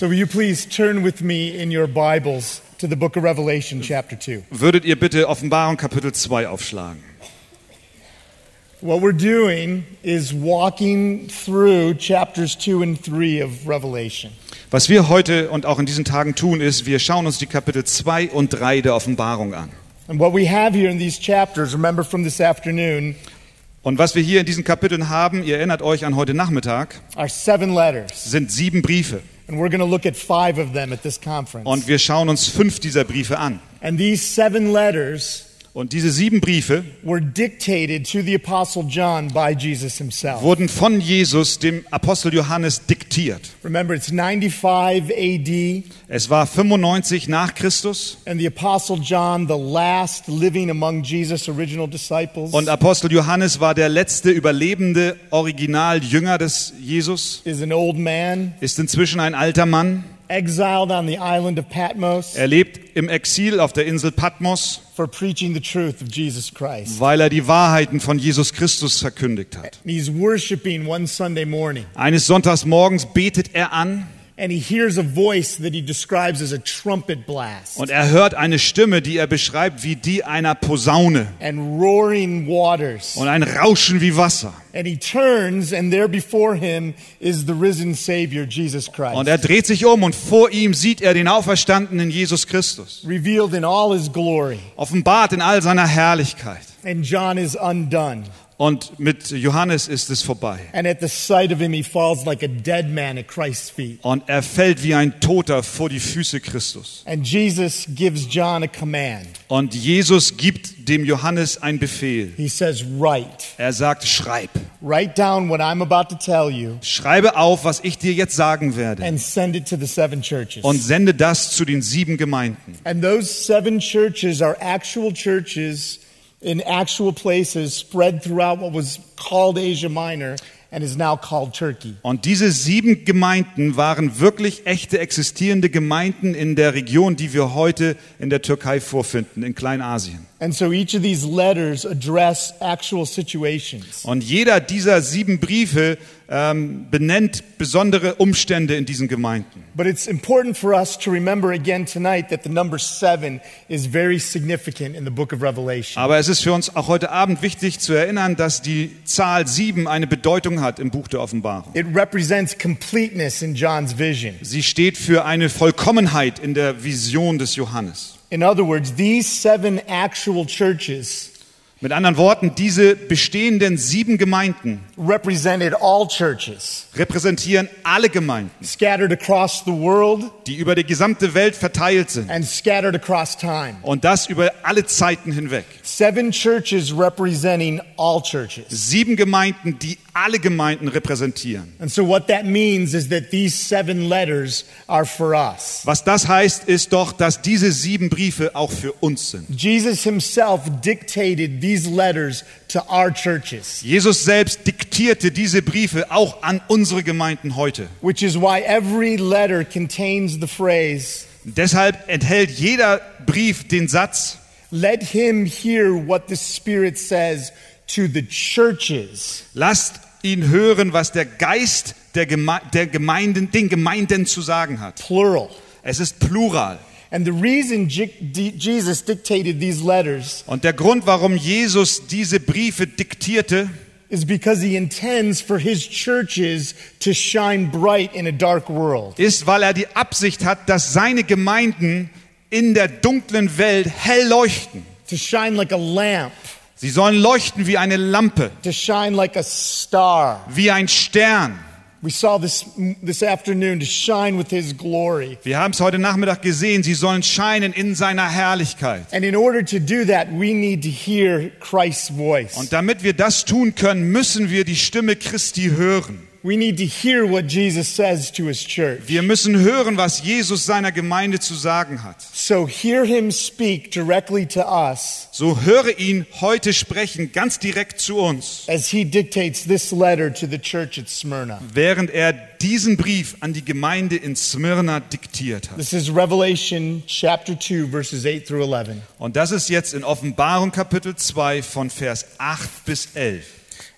So will you please turn with me in your Bibles to the book of Revelation, chapter 2. Würdet ihr bitte Offenbarung Kapitel 2 aufschlagen? What we're doing is walking through chapters 2 and 3 of Revelation. Was wir heute und auch in diesen Tagen tun, ist, wir schauen uns die Kapitel 2 und 3 der Offenbarung an. And what we have here in these chapters, remember from this afternoon, Und was wir hier in diesen Kapiteln haben, ihr erinnert euch an heute Nachmittag, are seven letters. sind sieben Briefe. And we're going to look at five of them at this conference. Und wir schauen uns fünf dieser Briefe an. And these seven letters Und diese sieben Briefe were dictated to the Apostle John by Jesus himself. wurden von Jesus, dem Apostel Johannes, diktiert. Remember, it's 95 AD, Es war 95 nach Christus and the Apostle John, the last living among Jesus' original disciples, und Apostel Johannes war der letzte überlebende Originaljünger des Jesus, is an old man, ist inzwischen ein alter Mann. Exiled on the island of Patmos Er lebt im Exil auf der Insel Patmos, for preaching the truth of Jesus Christ. weil er die Wahrheiten von Jesus Christus verkündigt hat. He's worshiping one Sunday morning, Eines Sonntagsmorgens betet er an and he hears a voice that he describes as a trumpet blast und er hört eine Stimme, die er beschreibt wie die einer Posaune und ein Rauschen wie Wasser. And he turns, and there before him is the risen Savior, Jesus Christ, Und er dreht sich um und vor ihm sieht er den auferstandenen Jesus Christus, offenbart in all seiner Herrlichkeit. And John is undone. Und mit Johannes ist es vorbei. Like. Und er fällt wie ein Toter vor die Füße Christus. And Jesus gives John a command. Und Jesus gibt dem Johannes einen Befehl. He says, Write. Er sagt, schreib. Write down what I'm about to tell you Schreibe auf, was ich dir jetzt sagen werde. and send it to the seven churches. Und sende das zu den sieben Gemeinden. And those seven churches are actual churches in actual places spread throughout what was called Asia Minor and is now called Turkey. Und diese sieben Gemeinden waren wirklich echte existierende Gemeinden in der Region, die wir heute in der Türkei vorfinden, in Kleinasien. And so each of these letters address actual situations. Und jeder dieser sieben Briefe ähm, benennt besondere Umstände in diesen Gemeinden. But it's important for us to remember again tonight that the number seven is very significant in the book of Revelation. Aber es ist für uns auch heute Abend wichtig zu erinnern, dass die Zahl sieben eine Bedeutung hat im Buch der Offenbarung. It represents completeness in John's vision. Sie steht für eine Vollkommenheit in der Vision des Johannes. In other words, these seven actual churches Mit anderen Worten, diese bestehenden sieben Gemeinden represented all churches repräsentieren alle Gemeinden, scattered across the world die über die gesamte Welt verteilt sind. and scattered across time. Und das über alle Zeiten hinweg. Seven churches representing all churches. Sieben Gemeinden, die alle Gemeinden repräsentieren. And so, what that means is that these seven letters are for us. Was das heißt, ist doch, dass diese sieben Briefe auch für uns sind. Jesus himself dictated these letters to our churches, Jesus selbst diktierte diese Briefe auch an unsere Gemeinden heute. which is why every letter contains the phrase, Deshalb enthält jeder Brief den Satz, Let him hear what the Spirit says to the churches. lasst ihn hören, was der Geist der, Geme der Gemeinden, den Gemeinden zu sagen hat. Plural. Es ist plural. And the reason Jesus dictated these letters Und der Grund, warum Jesus diese Briefe diktierte, is because he intends for his churches to shine bright in a dark world. ist, weil er die Absicht hat, dass seine Gemeinden in der dunklen Welt hell leuchten. To shine like a lamp, Sie sollen leuchten wie eine Lampe, to shine like a star. wie ein Stern. We saw this this afternoon to shine with his glory. Wir haben es heute Nachmittag gesehen, sie sollen scheinen in seiner Herrlichkeit. And in order to do that, we need to hear Christ's voice. Und damit wir das tun können, müssen wir die Stimme Christi hören. We need to hear what Jesus says to his church. Wir müssen hören, was Jesus seiner Gemeinde zu sagen hat. So hear him speak directly to us So höre ihn heute sprechen, ganz direkt zu uns, as he dictates this letter to the church at Smyrna. während er diesen Brief an die Gemeinde in Smyrna diktiert hat. This is Revelation chapter 2 verses 8 through 11. Und das ist jetzt in Offenbarung Kapitel 2 von Vers 8 bis 11.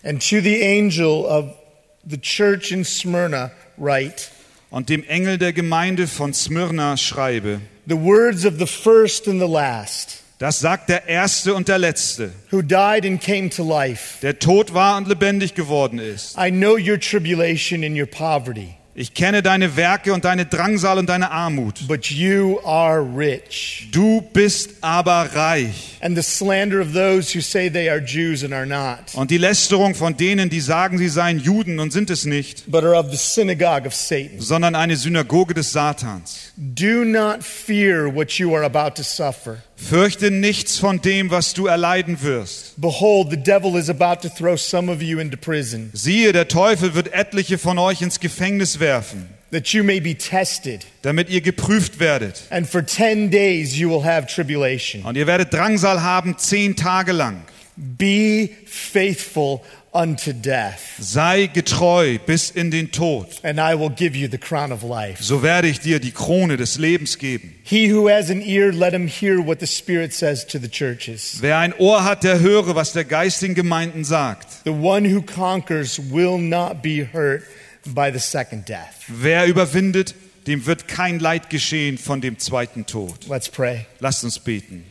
And to the angel of the church in Smyrna write, und dem Engel der Gemeinde von Smyrna schreibe. The words of the first and the last, Das sagt der Erste und der Letzte, who died and came to life. der tot war und lebendig geworden ist. I know your tribulation and your poverty, Ich kenne deine Werke und deine Drangsal und deine Armut. but you are rich. Du bist aber reich. And the slander of those who say they are Jews and are not, Und die Lästerung von denen, die sagen, sie seien Juden und sind es nicht, but are of the synagogue of Satan. sondern eine Synagoge des Satans. Do not fear what you are about to suffer. Fürchte nichts von dem, was du erleiden wirst. Behold, the devil is about to throw some of you into prison, Siehe, der Teufel wird etliche von euch ins Gefängnis werfen, that you may be tested. damit ihr geprüft werdet. And for 10 days you will have tribulation. Und ihr werdet Drangsal haben zehn Tage lang. Be faithful unto death, Sei getreu bis in den Tod. and I will give you the crown of life. So werde ich dir die Krone des Lebens geben. He who has an ear, let him hear what the Spirit says to the churches. Wer ein Ohr hat, der höre, was der Geist den Gemeinden sagt. The one who conquers will not be hurt by the second death. Wer überwindet, dem wird kein Leid geschehen von dem zweiten Tod. Let's pray. Lasst uns beten.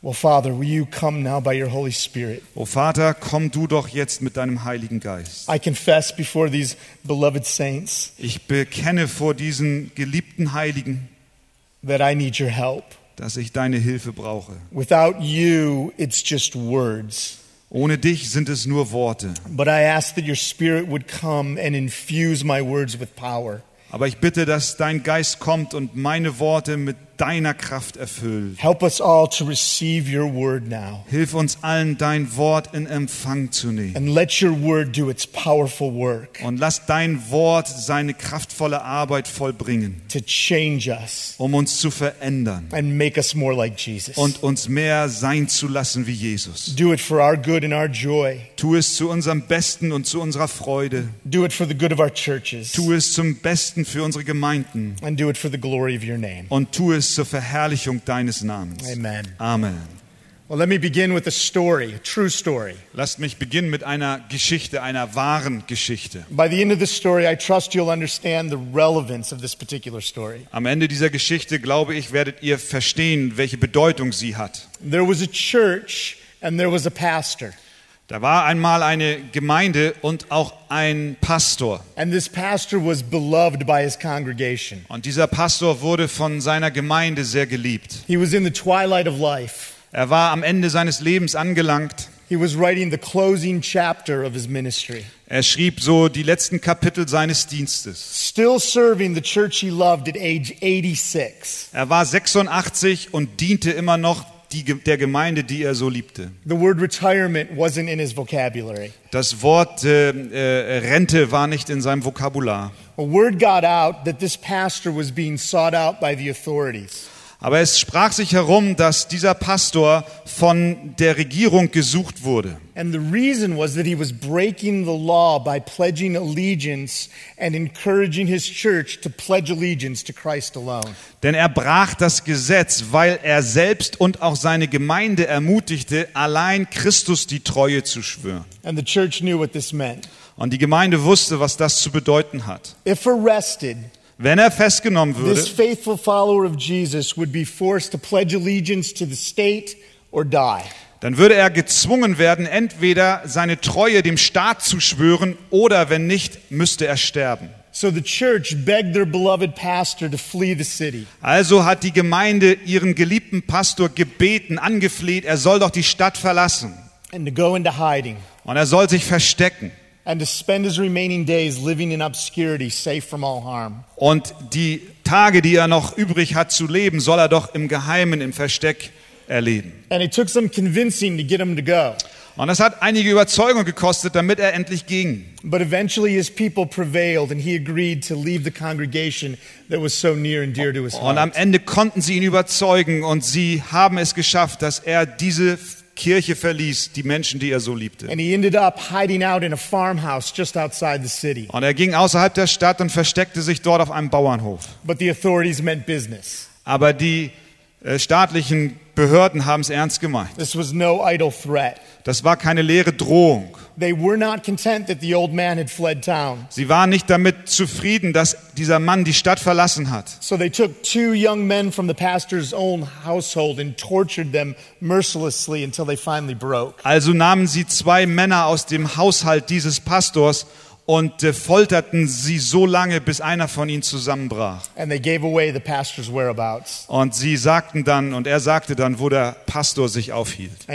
Well, Father, will you come now by your Holy Spirit? O Vater, komm du doch jetzt mit deinem Heiligen Geist. I confess before these beloved saints Ich bekenne vor diesen geliebten Heiligen, that I need your help. dass ich deine Hilfe brauche. Without you, it's just words. Ohne dich sind es nur Worte. But I ask that your Spirit would come and infuse my words with power. Aber ich bitte, dass dein Geist kommt und meine Worte mit deiner Kraft erfüllt. Help us all to receive your word now. Hilf uns allen, dein Wort in Empfang zu nehmen. And let your word do its powerful work Und lass dein Wort seine kraftvolle Arbeit vollbringen, to change us um uns zu verändern and make us more like Jesus. und uns mehr sein zu lassen wie Jesus. Do it for our good and our joy. Tu es zu unserem Besten und zu unserer Freude. Do it for the good of our churches. Tu es zum Besten für unsere Gemeinden And do it for the glory of your name. und tu es zur Verherrlichung deines Namens. Amen. Amen. Well, let me begin with a story, a true story. Lasst mich beginnen mit einer Geschichte, einer wahren Geschichte. By the end of this story, I trust you'll understand the relevance of this particular story. Am Ende dieser Geschichte, glaube ich, werdet ihr verstehen, welche Bedeutung sie hat. There was a church and there was a pastor. Da war einmal eine Gemeinde und auch ein Pastor. And this pastor was beloved by his congregation. Und dieser Pastor wurde von seiner Gemeinde sehr geliebt. He was in the twilight of life. Er war am Ende seines Lebens angelangt. He was writing the closing chapter of his ministry. Er schrieb so die letzten Kapitel seines Dienstes. Still serving the church he loved at age 86. Er war 86 und diente immer noch die, der Gemeinde, die er so liebte. The word retirement wasn't in his vocabulary. Das Wort äh, äh, Rente war nicht in seinem Vokabular. A word got out that this pastor was being sought out by the authorities. Aber es sprach sich herum, dass dieser Pastor von der Regierung gesucht wurde. And the reason was that he was breaking the law by pledging allegiance and encouraging his church to pledge allegiance to Christ alone. Denn er brach das Gesetz, weil er selbst und auch seine Gemeinde ermutigte, allein Christus die Treue zu schwören. And the church knew what this meant. Und die Gemeinde wusste, was das zu bedeuten hat. If arrested, Wenn er festgenommen würde, this faithful follower of Jesus would be forced to pledge allegiance to the state or die. dann würde er gezwungen werden, entweder seine Treue dem Staat zu schwören oder wenn nicht, müsste er sterben. So the church begged their beloved pastor to flee the city. Also hat die Gemeinde ihren geliebten Pastor gebeten, angefleht, er soll doch die Stadt verlassen and to go into hiding und er soll sich verstecken. And to spend his remaining days living in obscurity, safe from all harm. Und die Tage, die er noch übrig hat zu leben, soll er doch im Geheimen, im Versteck erleben. And it took some convincing to get him to go. Und das hat einige Überzeugung gekostet, damit er endlich ging. But eventually his people prevailed and he agreed to leave the congregation that was so near and dear to his Und am heart. Ende konnten sie ihn überzeugen und sie haben es geschafft, dass er diese Kirche verließ, die Menschen, die er so liebte. And he ended up hiding out in a farmhouse just outside the city. Und er ging außerhalb der Stadt und versteckte sich dort auf einem Bauernhof. But the authorities meant business. Aber die äh, staatlichen Behörden haben es ernst gemeint. This was no idle threat. Das war keine leere Drohung. They were not content that the old man had fled town. Sie waren nicht damit zufrieden, dass dieser Mann die Stadt verlassen hat. So they took two young men from the pastor's own household and tortured them mercilessly until they finally broke. Also nahmen sie zwei Männer aus dem Haushalt dieses Pastors und äh, folterten sie so lange, bis einer von ihnen zusammenbrach. And they gave away the pastor's whereabouts. Und sie sagten dann, und er sagte dann, wo der Pastor sich aufhielt.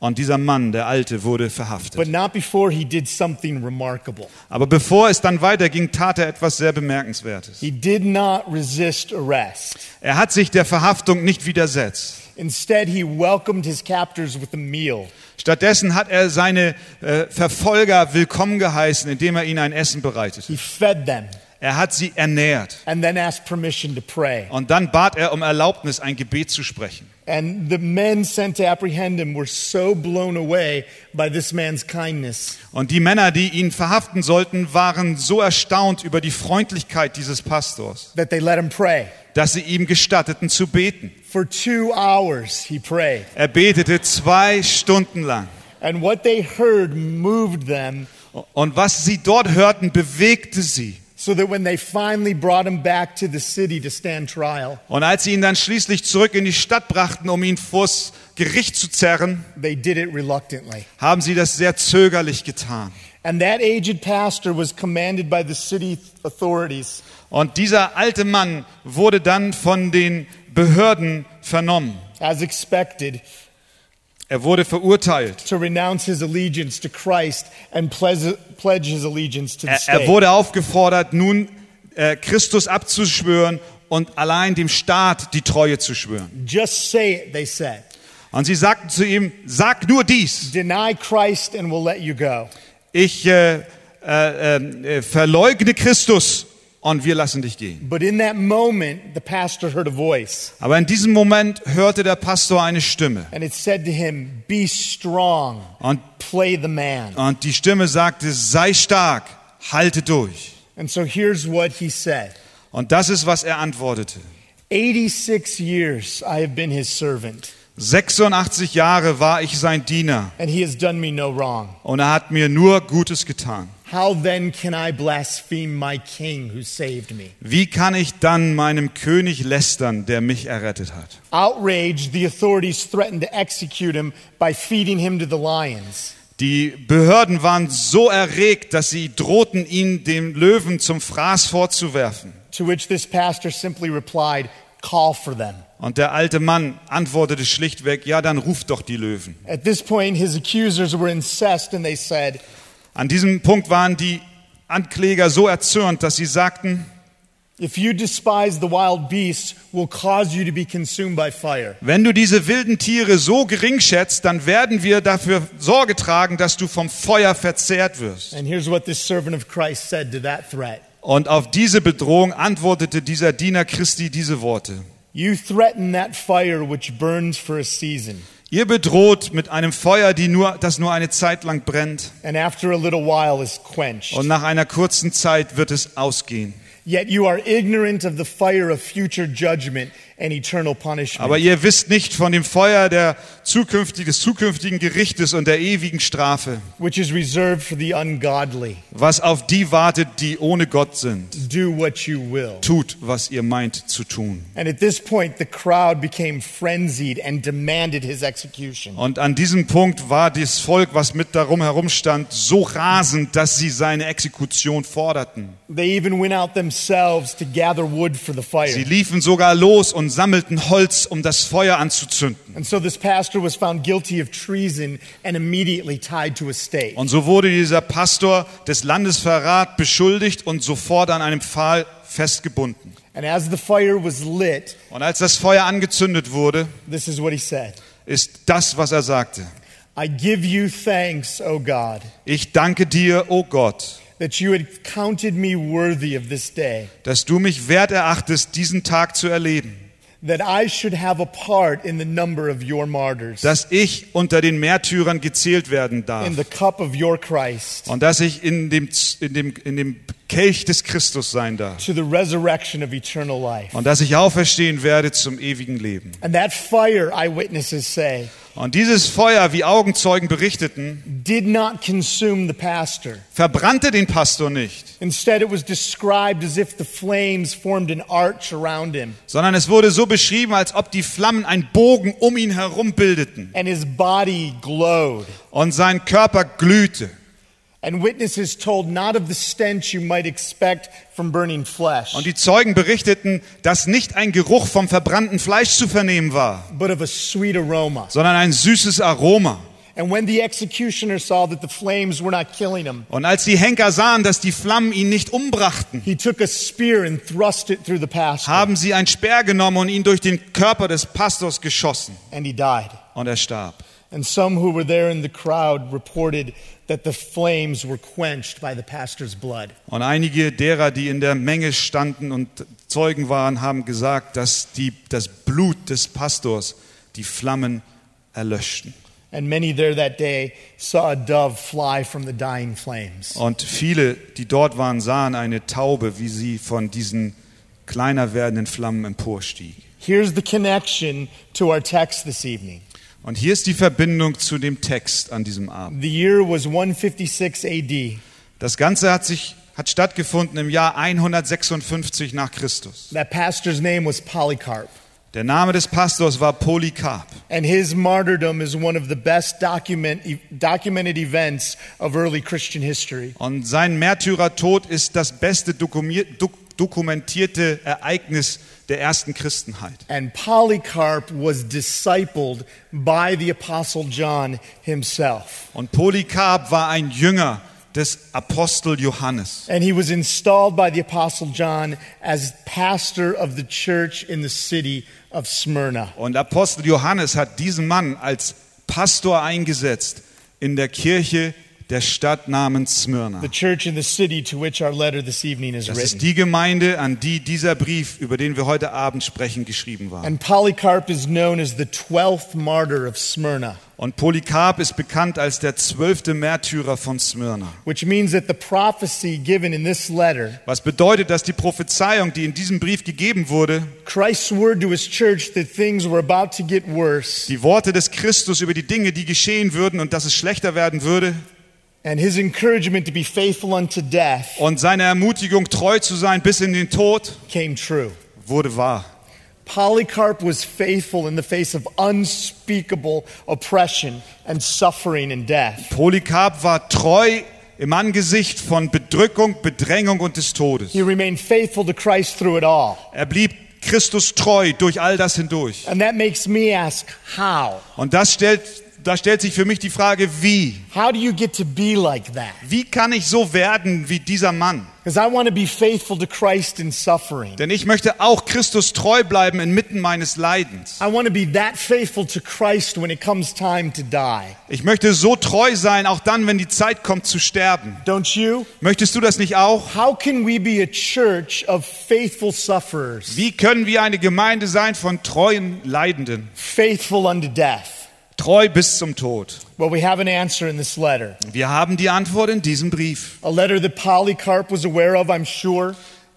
Und dieser Mann, der Alte, wurde But verhaftet. not before he did something remarkable. Aber bevor es dann weiterging, tat er etwas sehr Bemerkenswertes. He did not resist arrest. Er hat sich der Verhaftung nicht widersetzt. Instead, he welcomed his captors with a meal. Stattdessen hat er seine äh, Verfolger willkommen geheißen, indem er ihnen ein Essen bereitete. He fed them Er hat sie ernährt. and then asked permission to pray. Und dann bat er um Erlaubnis, ein Gebet zu sprechen. And the men sent to apprehend him were so blown away by this man's kindness Und die Männer, die ihn verhaften sollten, waren so erstaunt über die Freundlichkeit dieses Pastors, that they let him pray. dass sie ihm gestatteten zu beten. For two hours he prayed. Er betete zwei Stunden lang. And what they heard moved them Und was sie dort hörten, bewegte sie. So that when they finally brought him back to the city to stand trial, Und als sie ihn dann schließlich zurück in die Stadt brachten, um ihn vors Gericht zu zerren, they did it reluctantly. haben sie das sehr zögerlich getan. And that aged pastor was commanded by the city authorities Und dieser alte Mann wurde dann von den Behörden vernommen. as expected, Er wurde verurteilt. to renounce his allegiance to Christ and pledge his allegiance to the Er, er state. wurde aufgefordert, nun äh, Christus abzuschwören und allein dem Staat die Treue zu schwören. Just say it, they said. Und sie sagten zu ihm, sag nur dies. Deny Christ and we'll let you go. Ich äh, äh, äh, verleugne Christus und wir lassen dich gehen. But in that moment, the pastor heard a voice, Aber in diesem Moment hörte der Pastor eine Stimme. and it said to him, Be strong, Und, play the man. und die Stimme sagte, sei stark, halte durch. And so here's what he said Und das ist, was er antwortete. 86 years I have been his servant, 86 Jahre war ich sein Diener and he has done me no wrong. und er hat mir nur Gutes getan. How then can I blaspheme my king who saved me? Wie kann ich dann meinem König lästern, der mich errettet hat? Outraged, the authorities threatened to execute him by feeding him to the lions. Die Behörden waren so erregt, dass sie drohten, ihn dem Löwen zum Fraß vorzuwerfen. To which this pastor simply replied, Call for them. Und der alte Mann antwortete schlichtweg, ja, dann ruft doch die Löwen. At this point, his accusers were incensed and they said, An diesem Punkt waren die Ankläger so erzürnt, dass sie sagten, If you despise the wild beasts, we'll cause you to be consumed by fire. wenn du diese wilden Tiere so gering schätzt, dann werden wir dafür Sorge tragen, dass du vom Feuer verzehrt wirst. And here's what this servant of Christ said to that threat Und auf diese Bedrohung antwortete dieser Diener Christi diese Worte. You threaten that fire which burns for a season, Ihr bedroht mit einem Feuer, die nur, das nur eine Zeit lang brennt und nach einer kurzen Zeit wird es ausgehen. Yet you are ignorant of the fire of future judgment. Aber ihr wisst nicht von dem Feuer der zukünftig, des zukünftigen Gerichtes und der ewigen Strafe, which is reserved for the ungodly. was auf die wartet, die ohne Gott sind. Do what you will. Tut, was ihr meint zu tun. And at this point, the crowd became frenzied and demanded his execution. Und an diesem Punkt war das Volk, was mit darum herumstand, so rasend, dass sie seine Exekution forderten. They even went out themselves to gather wood for the Sie fire. liefen sogar los und sammelten Holz, um das Feuer anzuzünden. And so this pastor was found guilty of treason and immediately tied to a stake. Und so wurde dieser Pastor des Landesverrat beschuldigt und sofort an einem Pfahl festgebunden. And as the fire was lit, Und als das Feuer angezündet wurde, this is what he said ist das, was er sagte. I give you thanks, O God, Ich danke dir, o Gott, that you had counted me worthy of this day, dass du mich wert erachtest, diesen Tag zu erleben. That I should have a part in the number of your martyrs, dass ich unter den Märtyrern gezählt werden darf. in the cup of your Christ, und dass ich in dem, in dem, in dem Kelch des Christus sein darf to the resurrection of eternal life. und dass ich auferstehen werde zum ewigen Leben. And that fire, eyewitnesses say, Und dieses Feuer, wie Augenzeugen berichteten, did not consume the pastor. verbrannte den Pastor nicht, Instead, it was described as if the flames formed an arch around him, sondern es wurde so beschrieben, als ob die Flammen einen Bogen um ihn herum bildeten and his body glowed. und sein Körper glühte. And witnesses told not of the stench you might expect from burning flesh, Und die Zeugen berichteten, dass nicht ein Geruch vom verbrannten Fleisch zu vernehmen war, but of a sweet aroma. sondern ein süßes Aroma. And when the executioner saw that the flames were not killing him, Und als die Henker sahen, dass die Flammen ihn nicht umbrachten, he took a spear and thrust it through the pastor, haben sie ein Speer genommen und ihn durch den Körper des Pastors geschossen. and he died. Und er starb. And some who were there in the crowd reported that the flames were quenched by the pastor's blood. Und einige derer, die in der Menge standen und Zeugen waren, haben gesagt, dass die, das Blut des Pastors die Flammen erlöschten. And many there that day saw a dove fly from the dying flames. Und viele, die dort waren, sahen eine Taube, wie sie von diesen kleiner werdenden Flammen emporstieg. Here's the connection to our text this evening. Und hier ist die Verbindung zu dem Text an diesem Abend. The year was 156 AD. Das Ganze hat sich hat stattgefunden im Jahr 156 nach Christus. That pastor's name was Polycarp. Der Name des Pastors war Polycarp And his martyrdom is one of the best document, e, documented events of early Christian history. und sein Märtyrertod ist das beste dokumier- dok- dokumentierte Ereignis der ersten Christenheit. And Polycarp was discipled by the Apostle John himself. Und Polycarp war ein Jünger des Apostel Johannes. And he was installed by the Apostle John as pastor of the church in the city of Smyrna. Und Apostel Johannes hat diesen Mann als Pastor eingesetzt in der Kirche der Stadt namens Smyrna. The church in the city to which our letter this evening is Das ist die Gemeinde, an die dieser Brief, über den wir heute Abend sprechen, geschrieben war. And Polycarp is known as the 12th martyr of Smyrna, Und Polycarp ist bekannt als der zwölfte Märtyrer von Smyrna. which means that the prophecy given in this letter, Was bedeutet, dass die Prophezeiung, die in diesem Brief gegeben wurde, Christ's word to his church that things were about to get worse, die Worte des Christus über die Dinge, die geschehen würden und dass es schlechter werden würde, and his encouragement to be faithful unto death und seine Ermutigung, treu zu sein bis in den Tod, came true. wurde wahr. Polycarp was faithful in the face of unspeakable oppression and suffering and death. Polycarp war treu im Angesicht von Bedrückung, Bedrängung und des Todes. He remained faithful to Christ through it all. Er blieb Christus treu durch all das hindurch. And that makes me ask, how? Und das stellt, da stellt sich für mich die Frage, wie? How do you get to be like that? Wie kann ich so werden wie dieser Mann? Because I want to be faithful to Christ in suffering. Denn ich möchte auch Christus treu bleiben inmitten meines Leidens. I want to be that faithful to Christ when it comes time to die. Ich möchte so treu sein, auch dann, wenn die Zeit kommt zu sterben. Don't you? Möchtest du das nicht auch? How can we be a church of faithful sufferers, Wie können wir eine Gemeinde sein von treuen Leidenden? faithful unto death? Treu bis zum Tod. Well, we have an answer in this letter. Wir haben die Antwort in diesem Brief. A letter that Polycarp was aware of, I'm sure.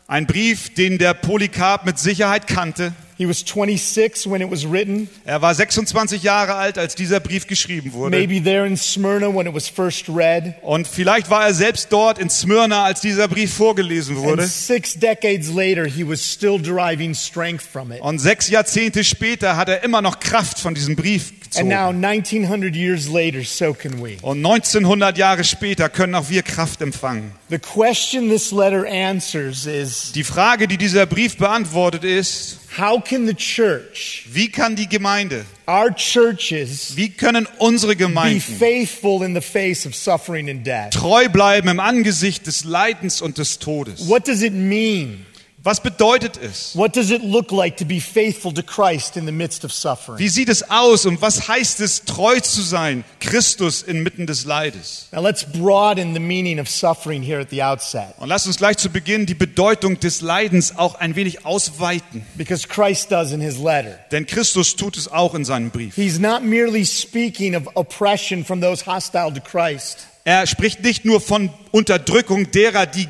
Ein Brief, den der Polycarp mit Sicherheit kannte. He was 26 when it was written, Er war 26 Jahre alt, als dieser Brief geschrieben wurde. maybe there in Smyrna when it was first read. Und vielleicht war er selbst dort in Smyrna, als dieser Brief vorgelesen And wurde. six decades later, he was still deriving strength from it. Und sechs Jahrzehnte später hat er immer noch Kraft von diesem Brief And now, 1900 years later, so can we. Und 1900 Jahre später können auch wir Kraft empfangen. The question this letter answers is Die Frage, die dieser Brief beantwortet, ist, how can the church, wie kann die Gemeinde, our churches, wie können unsere Gemeinden? be Gemeinden faithful in the face of suffering and death? treu bleiben im Angesicht des Leidens und des Todes? What does it mean Was bedeutet es? What does it look like to be faithful to Christ in the midst of suffering? Wie sieht es aus und was heißt es, treu zu sein, Christus inmitten des Leides? Now let's broaden the meaning of suffering here at the outset Und lasst uns gleich zu Beginn die Bedeutung des Leidens auch ein wenig ausweiten. because Christ does in his letter. Denn Christus tut es auch in seinem Brief. He's not merely speaking of oppression from those hostile to Christ. Er spricht nicht nur von Unterdrückung derer, die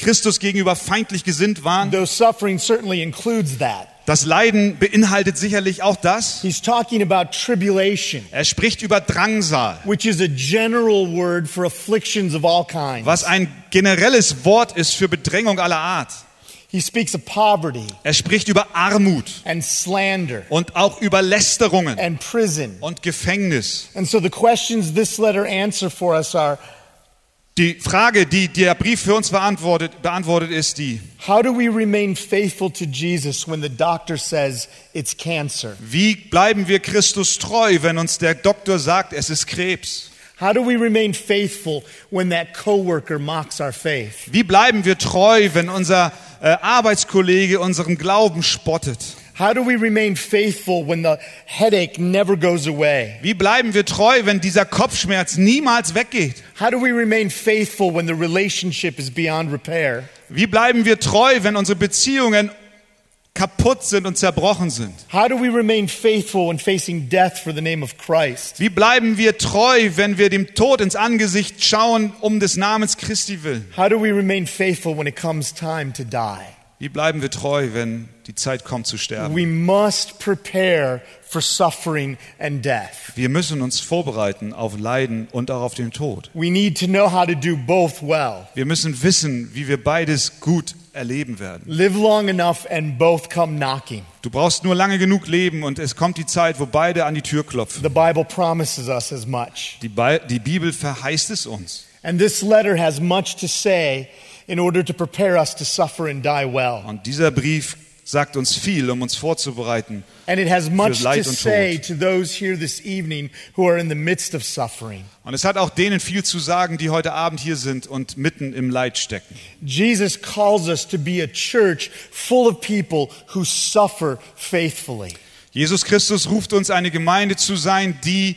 Christus gegenüber feindlich gesinnt waren. Though suffering certainly includes that. Das Leiden beinhaltet sicherlich auch das. He's talking about tribulation, Er spricht über Drangsal, which is a general word for afflictions of all kinds. was ein generelles Wort ist für Bedrängung aller Art. He speaks of poverty Er spricht über Armut and slander und auch über Lästerungen and prison. und Gefängnis. And so the questions this letter answer for us are Die Frage, die der Brief für uns beantwortet, beantwortet ist die, how do we remain faithful to Jesus when the doctor says it's cancer? wie bleiben wir Christus treu, wenn uns der Doktor sagt, es ist Krebs? How do we remain faithful when that coworker mocks our faith? Wie bleiben wir treu, wenn unser äh, Arbeitskollege unseren Glauben spottet? How do we remain faithful when the headache never goes away? Wie bleiben wir treu, wenn dieser Kopfschmerz niemals weggeht? How do we remain faithful when the relationship is beyond repair? Wie bleiben wir treu, wenn unsere Beziehungen kaputt sind und zerbrochen sind? How do we remain faithful when facing death for the name of Christ? Wie bleiben wir treu, wenn wir dem Tod ins Angesicht schauen, um des Namens Christi willen? How do we remain faithful when it comes time to die? Wie bleiben wir treu, wenn die Zeit kommt zu sterben? We must prepare for suffering and death. Wir müssen uns vorbereiten auf Leiden und auch auf den Tod. We need to know how to do both well. Wir müssen wissen, wie wir beides gut erleben werden. Live long enough and both come knocking. Du brauchst nur lange genug leben und es kommt die Zeit, wo beide an die Tür klopfen. The Bible promises us as much. Die, Bi die Bibel verheißt es uns. And this letter has much to say in order to prepare us to suffer and die well. Und dieser Brief sagt uns viel, um uns vorzubereiten. And it has much to say to those here this evening who are in the midst of suffering. Und es hat auch denen viel zu sagen, die heute Abend hier sind und mitten im Leid stecken. Jesus calls us to be a church full of people who suffer faithfully. Jesus Christus ruft uns, eine Gemeinde zu sein, die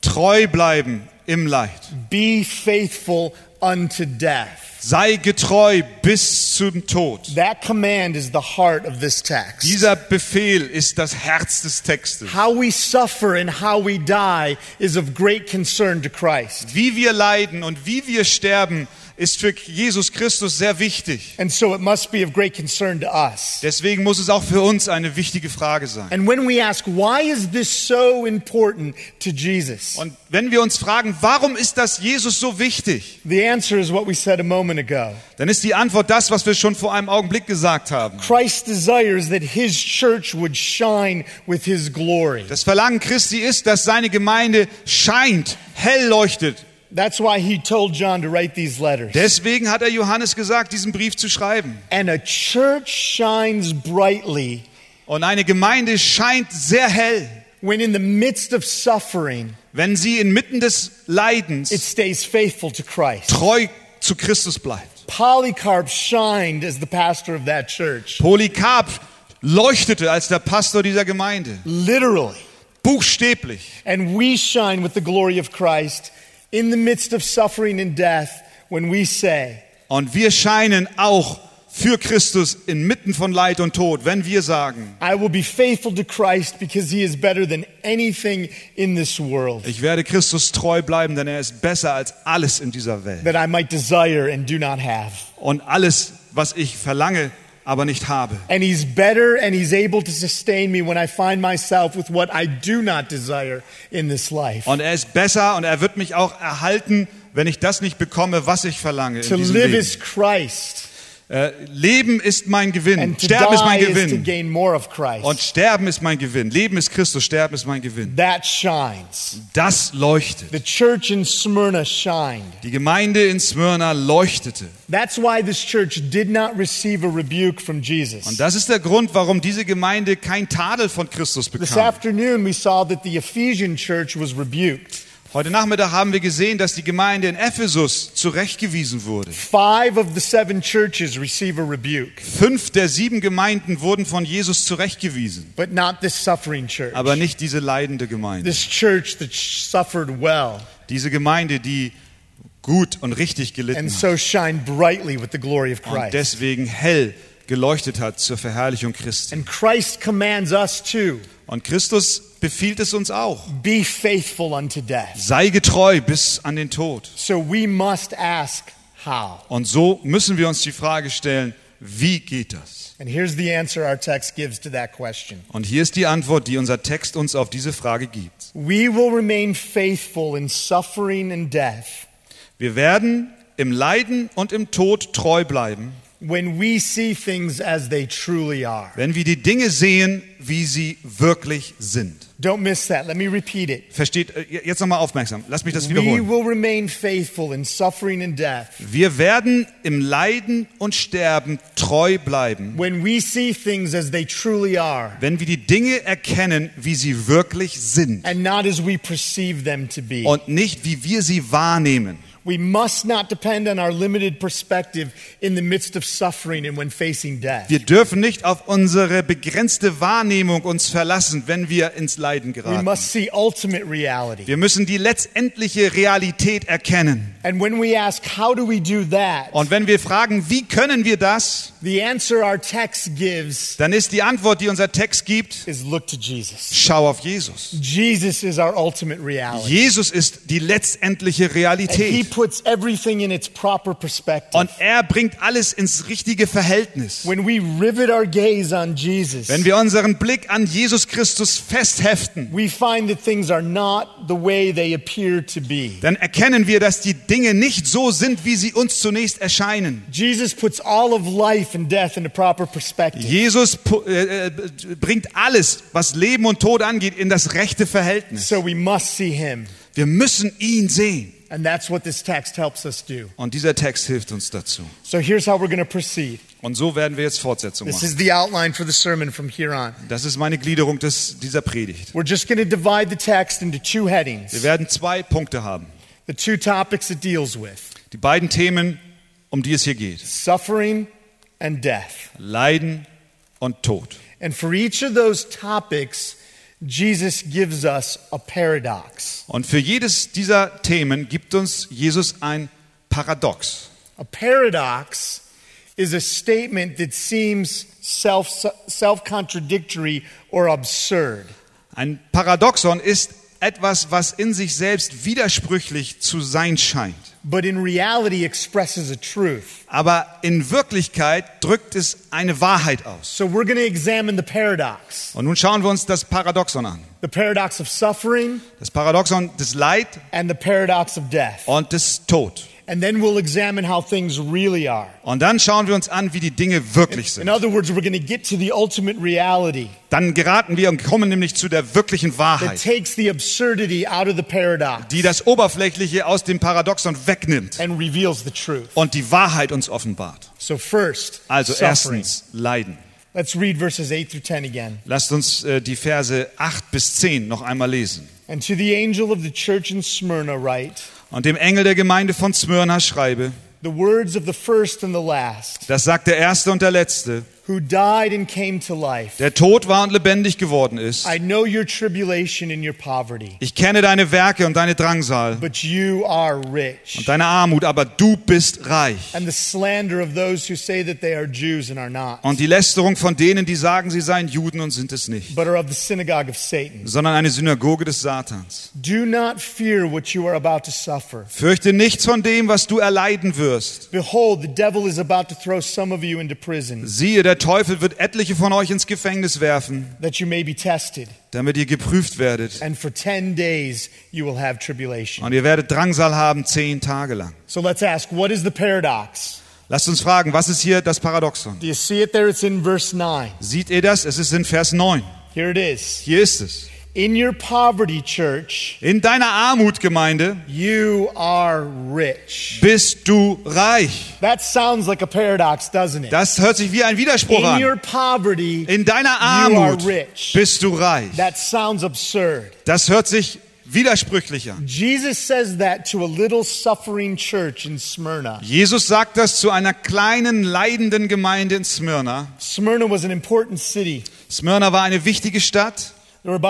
treu bleiben im Leid. Be faithful unto death. Sei getreu bis zum Tod. That command is the heart of this text. Dieser Befehl ist das Herz des Textes. How we suffer and how we die is of great concern to Christ. Wie wir leiden und wie wir sterben, ist für Jesus Christus sehr wichtig. And so it must be of great concern to us. Deswegen muss es auch für uns eine wichtige Frage sein. And when we ask, why is this so important to Jesus? Und wenn wir uns fragen, warum ist das Jesus so wichtig, The answer is what we said a moment ago. dann ist die Antwort das, was wir schon vor einem Augenblick gesagt haben. Christ desires that his church would shine with his glory. Das Verlangen Christi ist, dass seine Gemeinde scheint, hell leuchtet. That's why he told John to write these letters. Deswegen hat er Johannes gesagt, diesen Brief zu schreiben. And a church shines brightly Und eine Gemeinde scheint sehr hell, when in the midst of suffering, wenn sie inmitten des it Leidens stays faithful to Christ. treu zu Christus bleibt. Polycarp shined as the pastor of that church. Polycarp leuchtete als der Pastor dieser Gemeinde. Literally. Buchstäblich. And we shine with the glory of Christ in the midst of suffering and death when we say, Und wir scheinen auch für Christus inmitten von Leid und Tod, wenn wir sagen, I will be faithful to Christ because he is better than anything in this world ich werde Christus treu bleiben, denn er ist besser als alles in dieser Welt. that I might desire and do not have. Und alles, was ich verlange, aber nicht habe. And he's better and he's able to sustain me when I find myself with what I do not desire in this life. Und er ist besser und er wird mich auch erhalten, wenn ich das nicht bekomme, was ich verlange. To In diesem live Leben. is Christ Leben ist mein Gewinn, Sterben ist mein Gewinn. Und Sterben ist mein Gewinn. Leben ist Christus, Sterben ist mein Gewinn. That shines. Das leuchtet. The church in Smyrna shined. Die Gemeinde in Smyrna leuchtete. That's why this church did not receive a rebuke from Jesus. Und das ist der Grund, warum diese Gemeinde kein Tadel von Christus This bekam. afternoon, we saw that the Ephesian church was rebuked. Heute Nachmittag haben wir gesehen, dass die Gemeinde in Ephesus zurechtgewiesen wurde. Five of the seven churches receive a rebuke, Fünf der sieben Gemeinden wurden von Jesus zurechtgewiesen, but not this suffering church. aber nicht diese leidende Gemeinde. This church that suffered well Diese Gemeinde, die gut und richtig gelitten and hat so shine brightly with the glory of und deswegen hell geleuchtet hat zur Verherrlichung Christi. And Christ commands us too Und Christus befiehlt es uns auch. be faithful unto death. Sei getreu bis an den Tod. So we must ask how. Und so müssen wir uns die Frage stellen, wie geht das? And here's the answer our text gives to that question. Und hier ist die Antwort, die unser Text uns auf diese Frage gibt. We will remain faithful in suffering and death Wir werden im Leiden und im Tod treu bleiben, when we see things as they truly are. wenn wir die Dinge sehen, wie sie wirklich sind. Don't miss that. Let me repeat it. Versteht, äh, jetzt nochmal aufmerksam, lass mich das We wiederholen. will remain faithful in suffering and death Wir werden im Leiden und Sterben treu bleiben, when we see things as they truly are wenn wir die Dinge erkennen, wie sie wirklich sind and not as we perceive them to be. und nicht, wie wir sie wahrnehmen. We must not depend on our limited perspective in the midst of suffering and when facing death. Wir dürfen nicht auf unsere begrenzte Wahrnehmung uns verlassen, wenn wir ins Leiden We geraten. must see ultimate reality. Wir müssen die letztendliche Realität erkennen. And when we ask, how do we do that? Und wenn wir fragen, wie können wir das, The answer our text gives dann ist die Antwort, die unser Text gibt, is look to Jesus. schau auf Jesus. Jesus is our ultimate reality. Jesus ist die letztendliche Realität. Puts everything in its proper perspective. Und er bringt alles ins richtige Verhältnis. When we rivet our gaze on Jesus, Wenn wir unseren Blick an Jesus Christus festheften, we find that things are not the way they appear to be. dann erkennen wir, dass die Dinge nicht so sind, wie sie uns zunächst erscheinen. Jesus puts all of life and death into proper perspective. Jesus äh, äh, bringt alles, was Leben und Tod angeht, in das rechte Verhältnis. So we must see him. Wir müssen ihn sehen. And that's what this text helps us do. Und dieser Text hilft uns dazu. So here's how we're going to proceed. Und so werden wir jetzt Fortsetzung This machen. is the outline for the sermon from here on. Das ist meine Gliederung des, dieser Predigt. We're just going to divide the text into two Wir headings. werden zwei Punkte haben. The two topics it deals with Die beiden Themen, um die es hier geht. suffering and death. Leiden und Tod. And for each of those topics, Jesus gives us a paradox. Und für jedes dieser Themen gibt uns Jesus ein Paradox. A paradox is a statement that seems self self contradictory or absurd. Ein Paradoxon ist etwas, was in sich selbst widersprüchlich zu sein scheint. but in reality expresses a truth. Aber in Wirklichkeit drückt es eine Wahrheit aus. So we're going to examine the paradox Und nun schauen wir uns das Paradoxon an. the paradox of suffering Das Paradoxon des Leid and the paradox of death. und des Tod. And then we'll examine how things really are. Und dann schauen wir uns an, wie die Dinge wirklich In sind. other words, we're going to get to the ultimate reality Dann geraten wir und kommen nämlich zu der wirklichen that Wahrheit, takes the absurdity out of the paradox die das Oberflächliche aus dem Paradoxon wegnimmt and reveals the truth. und die Wahrheit uns offenbart. So, first, Also suffering. erstens Leiden. Let's read verses 8 through 10 again. Lasst uns äh, die Verse 8 bis 10 noch einmal lesen. And to the angel of the church in Smyrna, write Und dem Engel der Gemeinde von Smyrna schreibe, the words of the first and the last, das sagt der Erste und der Letzte, who died and came to life. der tot war und lebendig geworden ist. I know your tribulation and your poverty, Ich kenne deine Werke und deine Drangsal but you are rich. und deine Armut, aber du bist reich. And the slander of those who say that they are Jews and are not, Und die Lästerung von denen, die sagen, sie seien Juden und sind es nicht, but are of the synagogue of Satan. sondern eine Synagoge des Satans. Do not fear what you are about to suffer. Fürchte nichts von dem, was du erleiden wirst. Behold, the devil is about to throw some of you into prison, Siehe, der Teufel wird etliche von euch ins Gefängnis werfen, that you may be tested. damit ihr geprüft werdet. And for 10 days you will have tribulation. Und ihr werdet Drangsal haben zehn Tage lang. So let's ask, what is the paradox? Lasst uns fragen, was ist hier das Paradoxon? Do you see it there? It's in verse 9. Seht ihr das? Es ist in Vers 9. Here it is. Hier ist es. In your poverty, church, In deiner Armut, Gemeinde, you are rich. bist du reich. That sounds like a paradox, doesn't it? Das hört sich wie ein Widerspruch In your an. poverty, In deiner you are Armut rich. bist du reich. That sounds absurd. Das hört sich widersprüchlicher. Jesus says that to a little suffering church in Smyrna. Jesus sagt das zu einer kleinen, leidenden Gemeinde in Smyrna. Smyrna was an important city. Smyrna war eine wichtige Stadt. Eine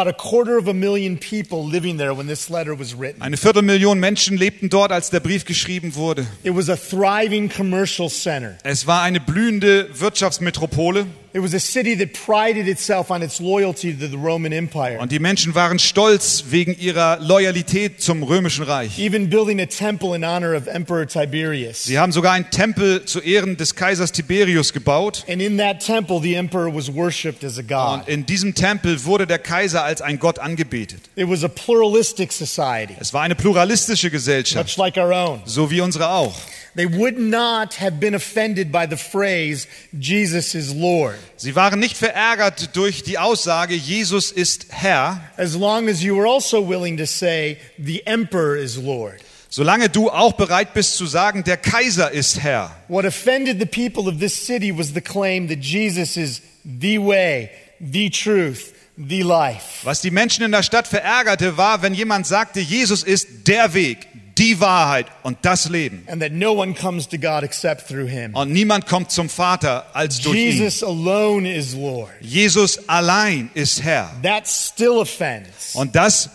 Viertelmillion Menschen lebten dort, als der Brief geschrieben wurde. It was a thriving commercial center. Es war eine blühende Wirtschaftsmetropole It was a city that prided itself on its loyalty to the Roman Empire. und die Menschen waren stolz wegen ihrer Loyalität zum römischen Reich. Even building a temple in honor of Emperor Tiberius. Sie haben sogar einen Tempel zu Ehren des Kaisers Tiberius gebaut. And in that temple, the emperor was worshipped as a Und god. in diesem Tempel wurde der Kaiser als ein Gott angebetet. It was a pluralistic society, Es war eine pluralistische Gesellschaft, much like our own. so wie unsere auch. They would not have been offended by the phrase, Jesus is Lord, Sie waren nicht verärgert durch die Aussage, Jesus ist Herr, as long as you were also willing to say, the emperor is Lord. solange du auch bereit bist zu sagen, der Kaiser ist Herr. What offended the people of this city was the claim that Jesus is the way, the truth, the life. Was die Menschen in der Stadt verärgerte, war, wenn jemand sagte, Jesus ist der Weg, die Wahrheit und das Leben. And that no one comes to God except through him. Und niemand kommt zum Vater als durch ihn. Jesus alone is Lord. Jesus allein ist Herr. That still offends. Und das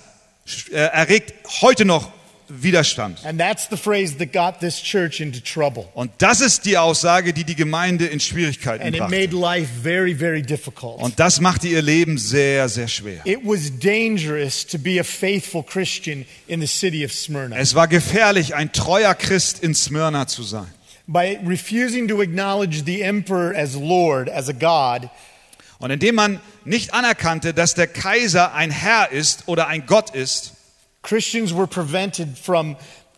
äh, erregt heute noch Widerstand. And that's the phrase that got this church into trouble. Und das ist die Aussage, die die Gemeinde in Schwierigkeiten And it brachte. made life very, very difficult. Und das machte ihr Leben sehr, sehr schwer. It was dangerous to be a faithful Christian in the city of Smyrna. Es war gefährlich, ein treuer Christ in Smyrna zu sein. By refusing to acknowledge the emperor as Lord, as a God, Und indem man nicht anerkannte, dass der Kaiser ein Herr ist oder ein Gott ist, Christians were prevented from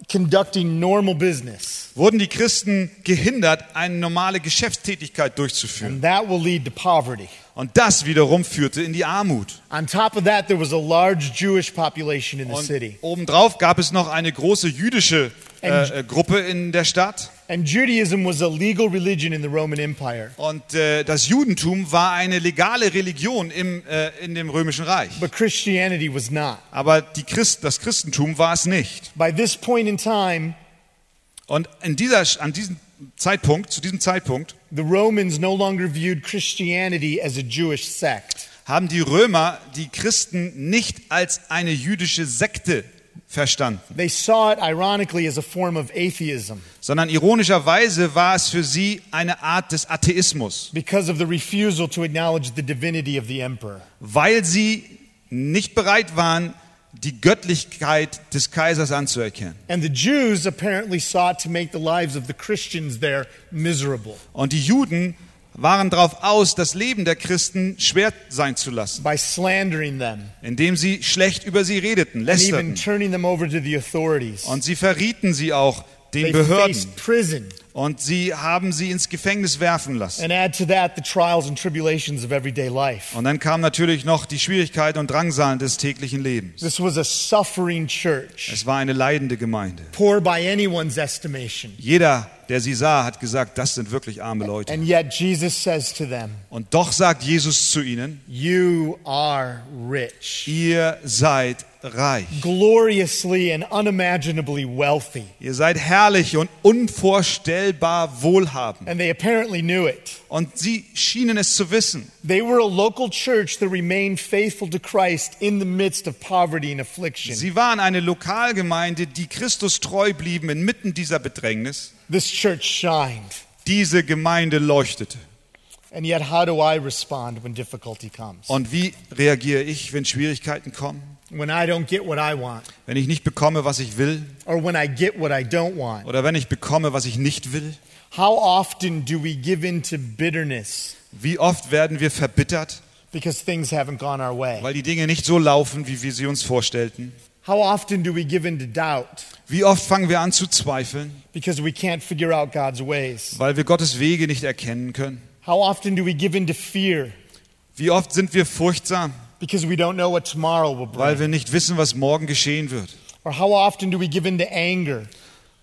conducting normal business. wurden die Christen gehindert, eine normale Geschäftstätigkeit durchzuführen. And that will lead to poverty. Und das wiederum führte in die Armut. On top of that, there was a large Jewish population in the city. obendrauf gab es noch eine große jüdische äh, äh, Gruppe in der Stadt. And Judaism was a legal religion in the Roman Empire. Und äh, das Judentum war eine legale Religion im, äh, in dem römischen Reich. But Christianity was not. Aber die Christ, das Christentum war es nicht. By this point in time, Und in dieser, an diesem Zeitpunkt, zu diesem Zeitpunkt, the Romans no longer viewed Christianity as a Jewish sect. haben die Römer die Christen nicht als eine jüdische Sekte verstanden, They saw it ironically as a form of atheism sondern ironischerweise war es für sie eine Art des Atheismus, because of the refusal to acknowledge the divinity of the emperor. weil sie nicht bereit waren, die Göttlichkeit des Kaisers anzuerkennen. And the Jews apparently sought to make the lives of the Christians there miserable Und die Juden waren darauf aus, das Leben der Christen schwer sein zu lassen, by slandering them indem sie schlecht über sie redeten, and even lästerten. turning them over to the authorities. Und sie verrieten sie auch They den Behörden. prison. Und sie haben sie ins Gefängnis werfen lassen. And add to that the trials and tribulations of everyday life. Und dann kamen natürlich noch die Schwierigkeiten und Drangsalen des täglichen Lebens. This was a suffering church, Es war eine leidende Gemeinde. poor by anyone's estimation. Jeder, der sie sah, hat gesagt, das sind wirklich arme Leute. And yet Jesus says to them, Und doch sagt Jesus zu ihnen, You are rich, ihr seid reich. gloriously and unimaginably wealthy. Ihr seid herrlich und unvorstellbar wohlhabend. And they apparently knew it. Und sie schienen es zu wissen. They were a local church that remained faithful to Christ in the midst of poverty and affliction. Sie waren eine Lokalgemeinde, die Christus treu blieben inmitten dieser Bedrängnis. This church shined. Diese Gemeinde leuchtete. And yet, how do I respond when difficulty comes? Und wie reagiere ich, wenn Schwierigkeiten kommen? When I don't get what I want, Wenn ich nicht bekomme, was ich will? or when I get what I don't want? Oder wenn ich bekomme, was ich nicht will? How often do we give in to bitterness Wie oft werden wir verbittert, because things haven't gone our way? weil die Dinge nicht so laufen, wie wir sie uns vorstellten? How often do we give in to doubt Wie oft fangen wir an zu zweifeln, because we can't figure out God's ways? weil wir Gottes Wege nicht erkennen können? How often do we give in to fear Wie oft sind wir furchtsam, because we don't know what tomorrow will weil wir nicht wissen, was morgen geschehen wird? Or how often do we give in to anger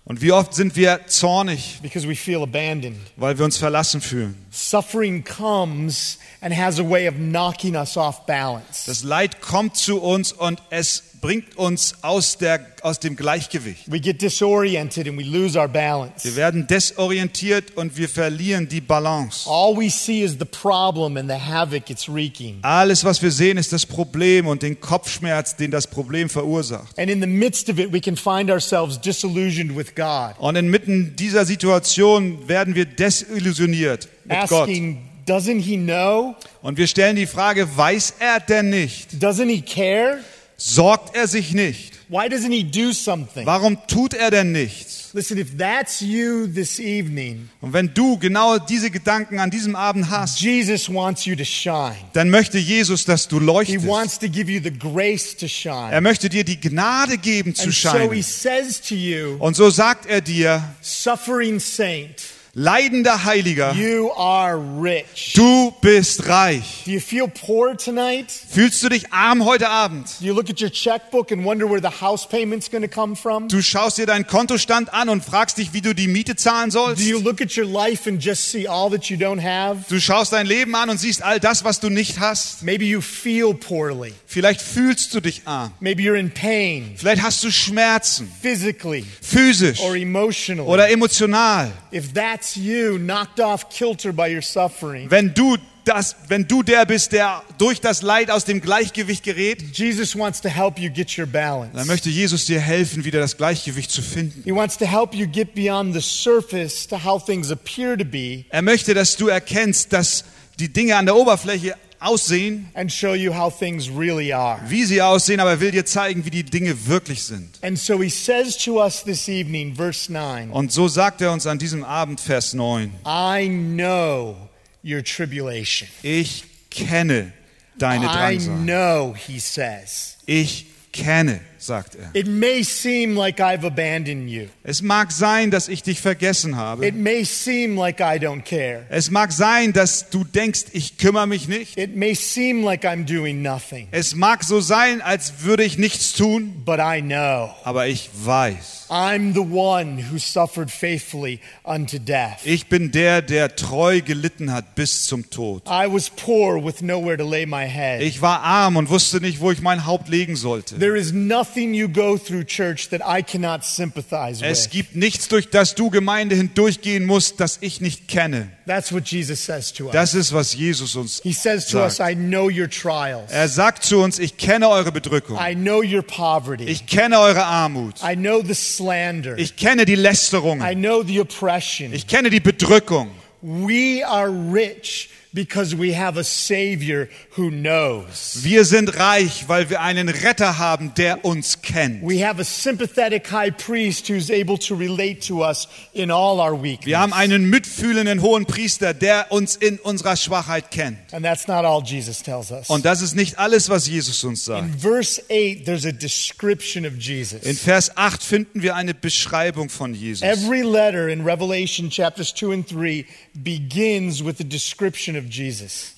Und wie oft sind wir zornig, because we feel abandoned? weil wir uns verlassen fühlen? Suffering comes and has a way of knocking us off balance. Das Leid kommt zu uns und es bringt uns aus, der, aus dem Gleichgewicht. We get disoriented and we lose our balance. Wir werden desorientiert und wir verlieren die Balance. All we see is the problem and the havoc it's wreaking. Alles, was wir sehen, ist das Problem und den Kopfschmerz, den das Problem verursacht. And in the midst of it, we can find ourselves disillusioned with God, Und inmitten dieser Situation werden wir desillusioniert mit Gott. asking, doesn't He know? Und wir stellen die Frage, weiß er denn nicht? Doesn't He care? Sorgt er sich nicht? Why doesn't He do something? Warum tut er denn nichts? Listen, if that's you this evening, Und wenn du genau diese Gedanken an diesem Abend hast, Jesus wants you to shine. dann möchte Jesus, dass du He leuchtest. wants to give you the grace to shine. Er möchte dir die Gnade geben zu And so He scheinen. says to you, Und so sagt er dir, suffering saint, leidender Heiliger, you are rich. du bist reich. Do you feel poor tonight? Fühlst du dich arm heute Abend? Do you look at your checkbook and wonder where the house payment's going to come from? Du schaust dir deinen Kontostand an und fragst dich, wie du die Miete zahlen Do sollst? you look at your life and just see all that you don't have? Du schaust dein Leben an und siehst all das, was du nicht hast. Maybe you feel poorly. Vielleicht fühlst du dich arm. Maybe you're in pain, Vielleicht hast du Schmerzen, physically physisch or emotionally. oder emotional. If that's you, knocked off kilter by your suffering, Wenn du das, wenn du der bist, der durch das Leid aus dem Gleichgewicht gerät, Jesus wants to help you get your balance. dann möchte Jesus dir helfen, wieder das Gleichgewicht zu finden. He wants to help you get beyond the surface to how things appear to be Er möchte, dass du erkennst, dass die Dinge an der Oberfläche aussehen, and show you how things really are. wie sie aussehen, aber er will dir zeigen, wie die Dinge wirklich sind. And so he says to us this evening, verse 9, Und so sagt er uns an diesem Abend, Vers 9, I know your tribulation. ich kenne deine I Drangsal. know, he says. Ich kenne, sagt er. It may seem like I've abandoned you. Es mag sein, dass ich dich vergessen habe. It may seem like I don't care. Es mag sein, dass du denkst, ich kümmere mich nicht. It may seem like I'm doing nothing. Es mag so sein, als würde ich nichts tun, But I know aber ich weiß. I'm the one who suffered faithfully unto death. Ich bin der, der treu gelitten hat bis zum Tod. I was poor with nowhere to lay my head. Ich war arm und wusste nicht, wo ich mein Haupt legen sollte. There is nothing you go through, church, that I cannot sympathize Es with. gibt nichts, durch das du Gemeinde hindurchgehen musst, das ich nicht kenne. That's what Jesus says to us. Das ist, was Jesus uns He says to us, sagt. I know your trials. Er sagt zu uns, ich kenne eure Bedrückung. I know your poverty. Ich kenne eure Armut. I know the slander. Ich kenne die Lästerung. I know the oppression. Ich kenne die Bedrückung. We are rich because we have a Savior who knows. Wir sind reich, weil wir einen Retter haben, der uns kennt. We have a sympathetic high priest who's able to relate to us in all our weakness. Wir haben einen mitfühlenden hohen Priester, der uns in unserer Schwachheit kennt. And that's not all Jesus tells us. Und das ist nicht alles, was Jesus uns sagt. In verse 8, there's a description of In Jesus. Vers 8 finden wir eine Beschreibung von Jesus. Every letter in Revelation chapters 2 and 3 begins with a description.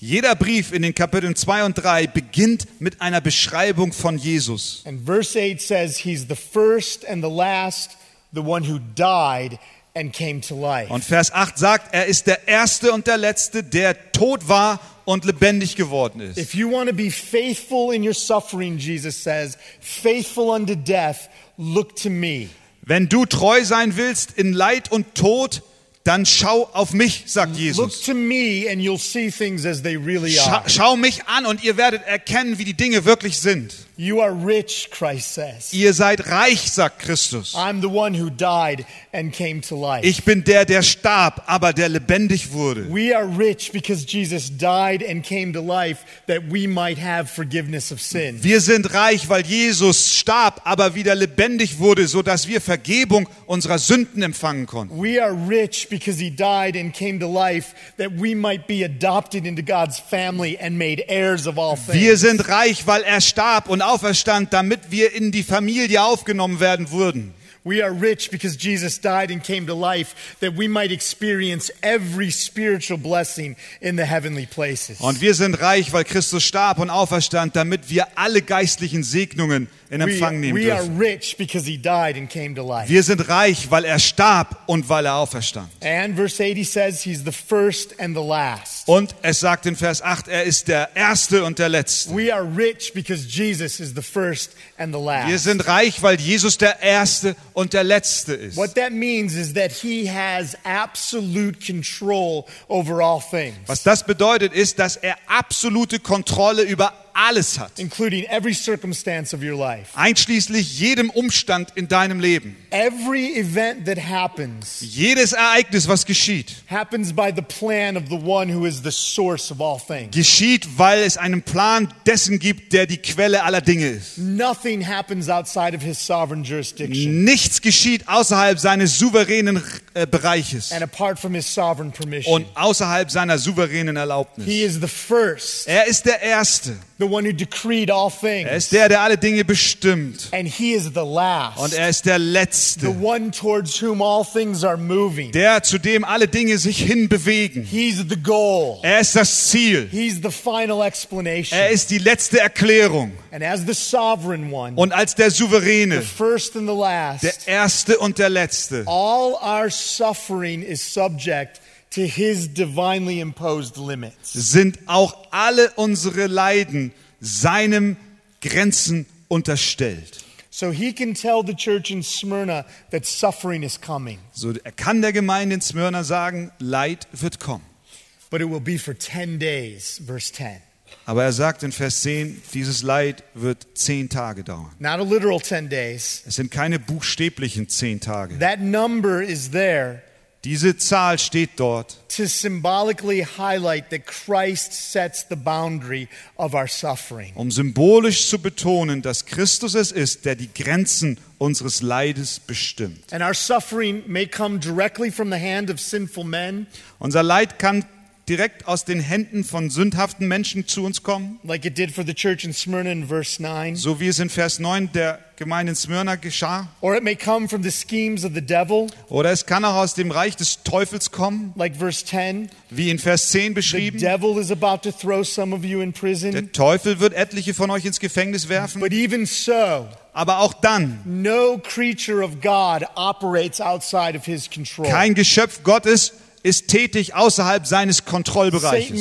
Jeder Brief in den Kapiteln 2 und 3 beginnt mit einer Beschreibung von Jesus. And verse 8 says, He's the first and the last, the one who died and came to life. Und Vers 8 sagt, er ist der Erste und der Letzte, der tot war und lebendig geworden ist. If you want to be faithful in your suffering, Jesus says, faithful unto death, look to me. Wenn du treu sein willst in Leid und Tod, dann schau auf mich, sagt Look Jesus. to me and you'll see things as they really Scha are. schau mich an und ihr werdet erkennen, wie die Dinge wirklich sind. You are rich, Christ says. Ihr seid reich, sagt Christus. I'm the one who died and came to life. Ich bin der, der starb, aber der lebendig wurde. We are rich because Jesus died and came to life that we might have forgiveness of sin. Wir sind reich, weil Jesus starb, aber wieder lebendig wurde, so dass wir Vergebung unserer Sünden empfangen konnten. We are rich because he died and came to life that we might be adopted into God's family and made heirs of all things. Wir sind reich, weil er starb und auferstand, damit wir in die Familie aufgenommen werden würden. We are rich because Jesus died and came to life that we might experience every spiritual blessing in the heavenly places. Und wir sind reich, weil Christus starb und auferstand, damit wir alle geistlichen Segnungen in Empfang nehmen dürfen. Wir sind reich, weil er starb und weil er auferstand. And verse 80 says he's the first and the last. Und es sagt in Vers 8, er ist der Erste und der Letzte. Wir sind reich, weil Jesus der Erste und der Letzte ist. What that means is that he has absolute control over all things, Was das bedeutet, ist, dass er absolute Kontrolle über alles hat. including every circumstance of your life. Einschließlich jedem Umstand in deinem Leben. Every event that happens Jedes Ereignis, was geschieht, happens by the plan of the one who is the source of all things. geschieht, weil es einen Plan dessen gibt, der die Quelle aller Dinge ist. Nothing happens outside of his sovereign jurisdiction Nichts geschieht außerhalb seines souveränen äh, Bereiches and apart from his sovereign permission. und außerhalb seiner souveränen He Erlaubnis. is the first, Er ist der Erste. The one who decreed all Er ist der, der alle Dinge bestimmt. And he is the last, Und er ist der the Letzte, one towards whom all things are moving. der zu dem alle Dinge sich hinbewegen. He's the goal. Er ist das Ziel. He's the final explanation. Er ist die letzte Erklärung. And as the sovereign one, Und als der the Souveräne, first and the last, der Erste und der Letzte, all our suffering is subject to his divinely imposed limits. sind auch alle unsere Leiden seinem Grenzen unterstellt. So he can tell the church in Smyrna that suffering is coming, So er kann der Gemeinde in Smyrna sagen, Leid wird kommen. but it will be for 10 days, verse 10. Aber er sagt in Vers 10, dieses Leid wird zehn Tage dauern. Not a literal 10 days. Es sind keine buchstäblichen zehn Tage. That number is there Diese Zahl steht dort, to symbolically highlight that Christ sets the boundary of our suffering. um symbolisch zu betonen, dass Christus es ist, der die Grenzen unseres Leides bestimmt. And our suffering may come directly from the hand of sinful men, Unser Leid kann direkt aus den Händen von sündhaften Menschen zu uns kommen, like it did for the church in Smyrna in verse 9, so wie es in Vers 9 der Gemeinde in Smyrna geschah. or it may come from the schemes of the devil, Oder es kann auch aus dem Reich des Teufels kommen, like verse 10. wie in Vers 10 The beschrieben. devil is about to throw some of you in prison. Der Teufel wird etliche von euch ins Gefängnis werfen. But even so, Aber auch dann, no creature of God operates outside of his control. kein Geschöpf Gottes ist tätig außerhalb seines Kontrollbereiches.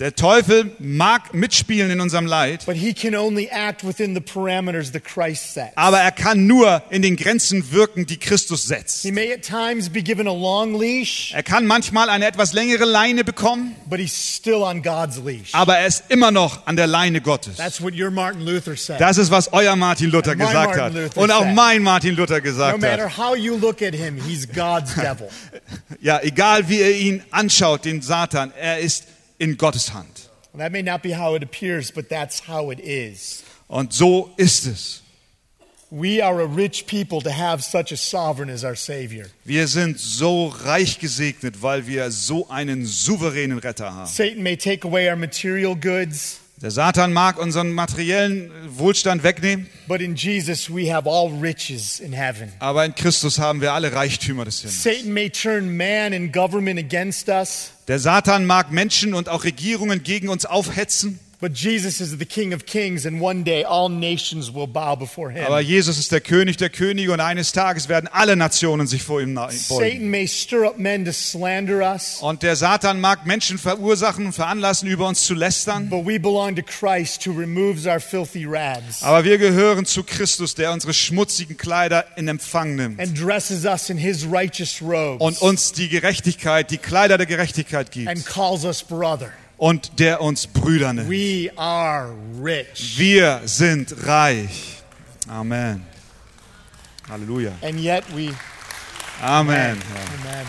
Der Teufel mag mitspielen in unserem Leid, but he can only act within the parameters that Christ sets. aber er kann nur in den Grenzen wirken, die Christus setzt. He may at times be given a long leash, Er kann manchmal eine etwas längere Leine bekommen, but he's still on God's leash. aber er ist immer noch an der Leine Gottes. That's what your Martin Luther said. Das ist, was euer Martin Luther And gesagt Martin hat. Luther Und auch mein Martin Luther no gesagt matter hat. how you look at him, he's God's devil. Ja, egal wie ihr ihn anschaut, den Satan, er ist in Gottes Hand. Appears. Und so ist es. We are a rich people to have such a sovereign as our Savior. Wir sind so reich gesegnet, weil wir so einen souveränen Retter haben. Satan may take away our material goods, Der Satan mag unseren materiellen Wohlstand wegnehmen, but in Jesus we have all riches in heaven. aber in Christus haben wir alle Reichtümer des Himmels. Satan may turn man and government against us, Der Satan mag Menschen und auch Regierungen gegen uns aufhetzen, but Jesus is the King of Kings, and one day all nations will bow before him. aber Jesus ist der König der Könige und eines Tages werden alle Nationen sich vor ihm beugen. Satan may stir up men to slander us, Und der Satan mag Menschen verursachen und veranlassen, über uns zu lästern. but we belong to Christ who removes our filthy rags Aber wir gehören zu Christus, der unsere schmutzigen Kleider in Empfang nimmt and dresses us in his righteous robes und uns die Gerechtigkeit, die Kleider der Gerechtigkeit gibt and calls us brother. Und der uns Brüder nennt. We are rich. Wir sind reich. Amen. Halleluja. And yet we Amen. Amen.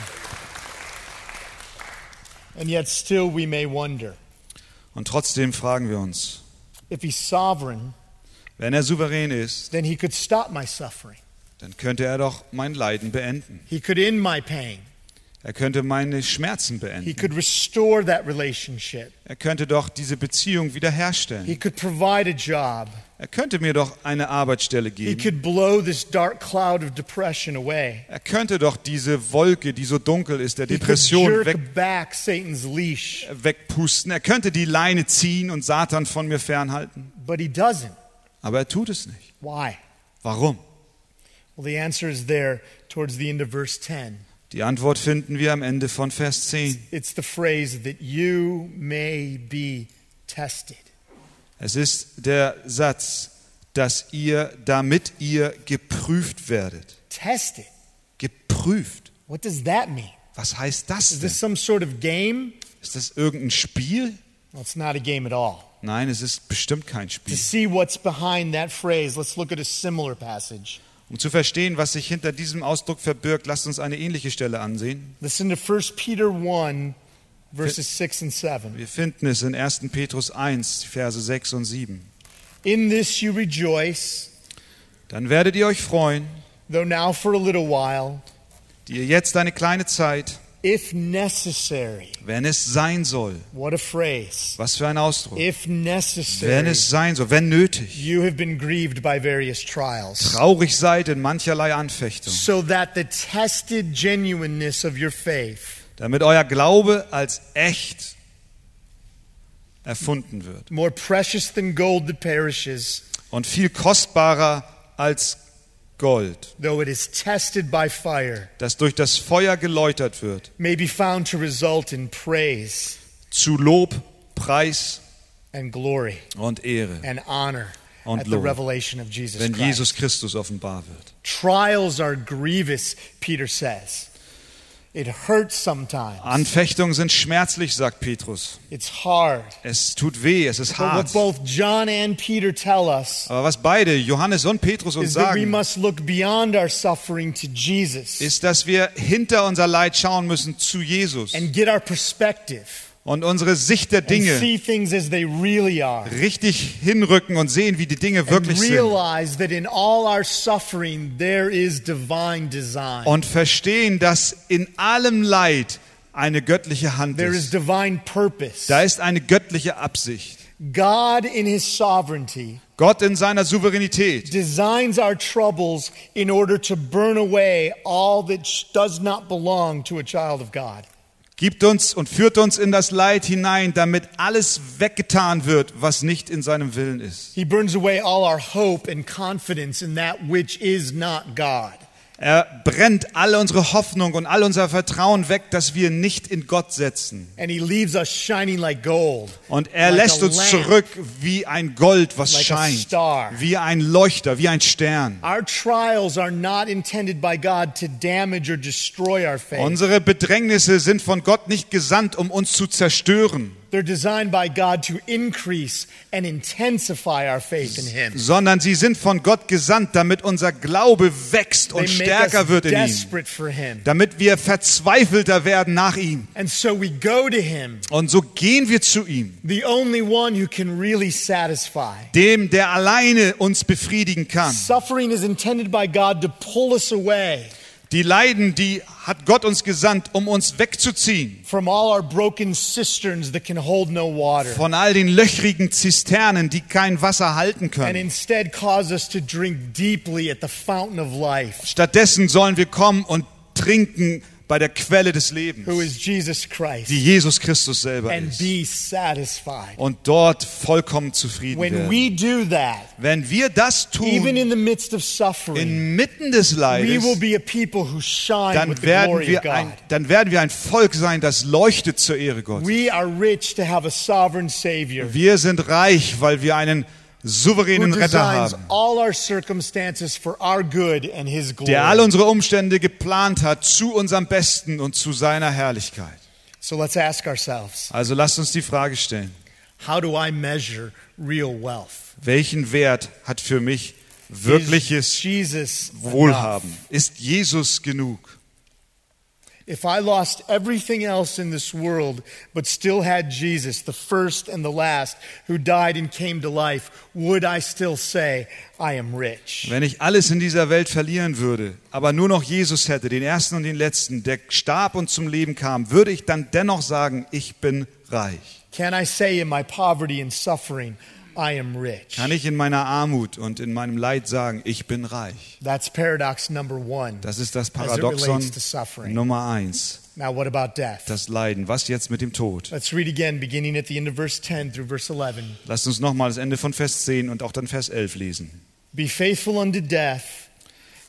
And yet still we may wonder Und trotzdem fragen wir uns, if he's sovereign, wenn er souverän ist, then he could stop my suffering. dann könnte er doch mein Leiden beenden. He could end my pain. Er könnte meine Schmerzen He beenden. could restore that relationship. Er könnte doch diese Beziehung wiederherstellen. He could provide a job. Er könnte mir doch eine Arbeitsstelle He geben. could blow this dark cloud of depression away. Er könnte doch diese Wolke, die so dunkel ist, der He could Depression weg, jerk back Satan's leash, wegpusten. Er könnte die Leine ziehen und Satan von mir fernhalten. but he doesn't. Aber er tut es nicht. Why? Warum? Well, the answer is there towards the end of verse 10. Die Antwort finden wir am Ende von Vers 10. It's the phrase that you may be tested. Es ist der Satz, dass ihr, damit ihr geprüft werdet. Tested? Geprüft. What does that mean? Was heißt das Is denn? this some sort of game? Ist das irgendein Spiel? Well, it's not a game at all. Nein, es ist bestimmt kein To Spiel. see what's behind that phrase, let's look at a similar passage. Um zu verstehen, was sich hinter diesem Ausdruck verbirgt, lasst uns eine ähnliche Stelle ansehen. Listen to 1 Peter 1, verses 6 and 7. Wir finden es in 1. Petrus 1, die Verse 6 und 7. In this you rejoice, Dann werdet ihr euch freuen, though now for a little while, die ihr jetzt eine kleine Zeit, if necessary. wenn es sein soll, What a phrase. was für ein Ausdruck, If wenn necessary, es sein soll, wenn nötig, you have been grieved by various trials, traurig seid in mancherlei Anfechtung, so that the tested genuineness of your faith, damit euer Glaube als echt erfunden wird. more precious than gold that perishes, und viel kostbarer als Gold, though it is tested by fire, das durch das Feuer geläutert wird, may be found to result in praise zu Lob, Preis and glory und Ehre, and honor Und at the revelation of Jesus wenn Christ. Jesus Christus offenbar wird. Trials are grievous, Peter says. It hurts sometimes. Anfechtungen sind schmerzlich, sagt Petrus. It's hard. Es tut weh, es ist hart. both John and Peter tell us Aber was beide, Johannes und Petrus uns is that we sagen, must look beyond our suffering to Jesus ist, dass wir hinter unser Leid schauen müssen zu Jesus und unsere Sicht der Dinge really richtig hinrücken und sehen, wie die Dinge wirklich sind. Und verstehen, dass in allem Leid eine göttliche Hand ist. Da ist eine göttliche Absicht. God in his sovereignty Gott in seiner Souveränität designs our troubles in order to burn away all that does not belong to a child of God. Gibt uns und führt uns in das Leid hinein, damit alles weggetan wird, was nicht in seinem Willen ist. He burns away all our hope and confidence in that which is not God. Er brennt alle unsere Hoffnung und all unser Vertrauen weg, das wir nicht in Gott setzen. And he leaves us shining like gold. Und er Like lässt uns lamp. zurück wie ein Gold, was Like scheint, wie ein Leuchter, wie ein Stern. Our trials are not intended by God to damage or destroy our faith. Unsere Bedrängnisse sind von Gott nicht gesandt, um uns zu zerstören, They're designed by God to increase and intensify our faith in him. sondern sie sind von Gott gesandt, damit unser Glaube wächst und stärker wird in ihm, damit wir verzweifelter werden nach ihm. And so we go to him, Und so gehen wir zu ihm, the only one who can really satisfy. dem, der alleine uns befriedigen kann. Suffering is intended by God to pull us away Die Leiden, die hat Gott uns gesandt, um uns wegzuziehen. From all our broken cisterns that can hold no water. Von all den löchrigen Zisternen, die kein Wasser halten and können. instead cause us to drink deeply at the fountain of life, Stattdessen sollen wir kommen und trinken bei der Quelle des Lebens, who is Jesus Christ, die Jesus Christus selber and ist. be satisfied. Und dort vollkommen zufrieden When werden. we do that, Wenn wir das even tun, in the midst of suffering, inmitten des we will Leides, be a people who shine with dann the werden, of wir God. ein, dann werden wir ein Volk sein, das leuchtet zur Ehre Gottes. We are rich to have a sovereign Savior Wir sind reich, weil wir einen souveränen Retter haben, der all unsere Umstände geplant hat zu unserem Besten und zu seiner Herrlichkeit. So let's ask ourselves Also lasst uns die Frage stellen, how do I measure real wealth? welchen Wert hat für mich Is wirkliches? Wohlhaben? Ist Jesus genug? If I lost everything else in this world, but still had Jesus, the first and the last, who died and came to life, would I still say, I am rich? Wenn ich alles in dieser Welt verlieren würde, aber nur noch Jesus hätte, den ersten und den letzten, der starb und zum Leben kam, würde ich dann dennoch sagen, ich bin reich? Can I say in my poverty and suffering? Kann ich in meiner Armut und in meinem Leid sagen, ich bin reich? That's paradox number one. Das ist das Paradoxon. Nummer eins Now, what about death? das Leiden. Was jetzt mit dem Tod? Let's read again, beginning at the end of verse 10 through verse 11. Lasst uns nochmal das Ende von Vers 10 und auch dann Vers 11 lesen. Be faithful unto death,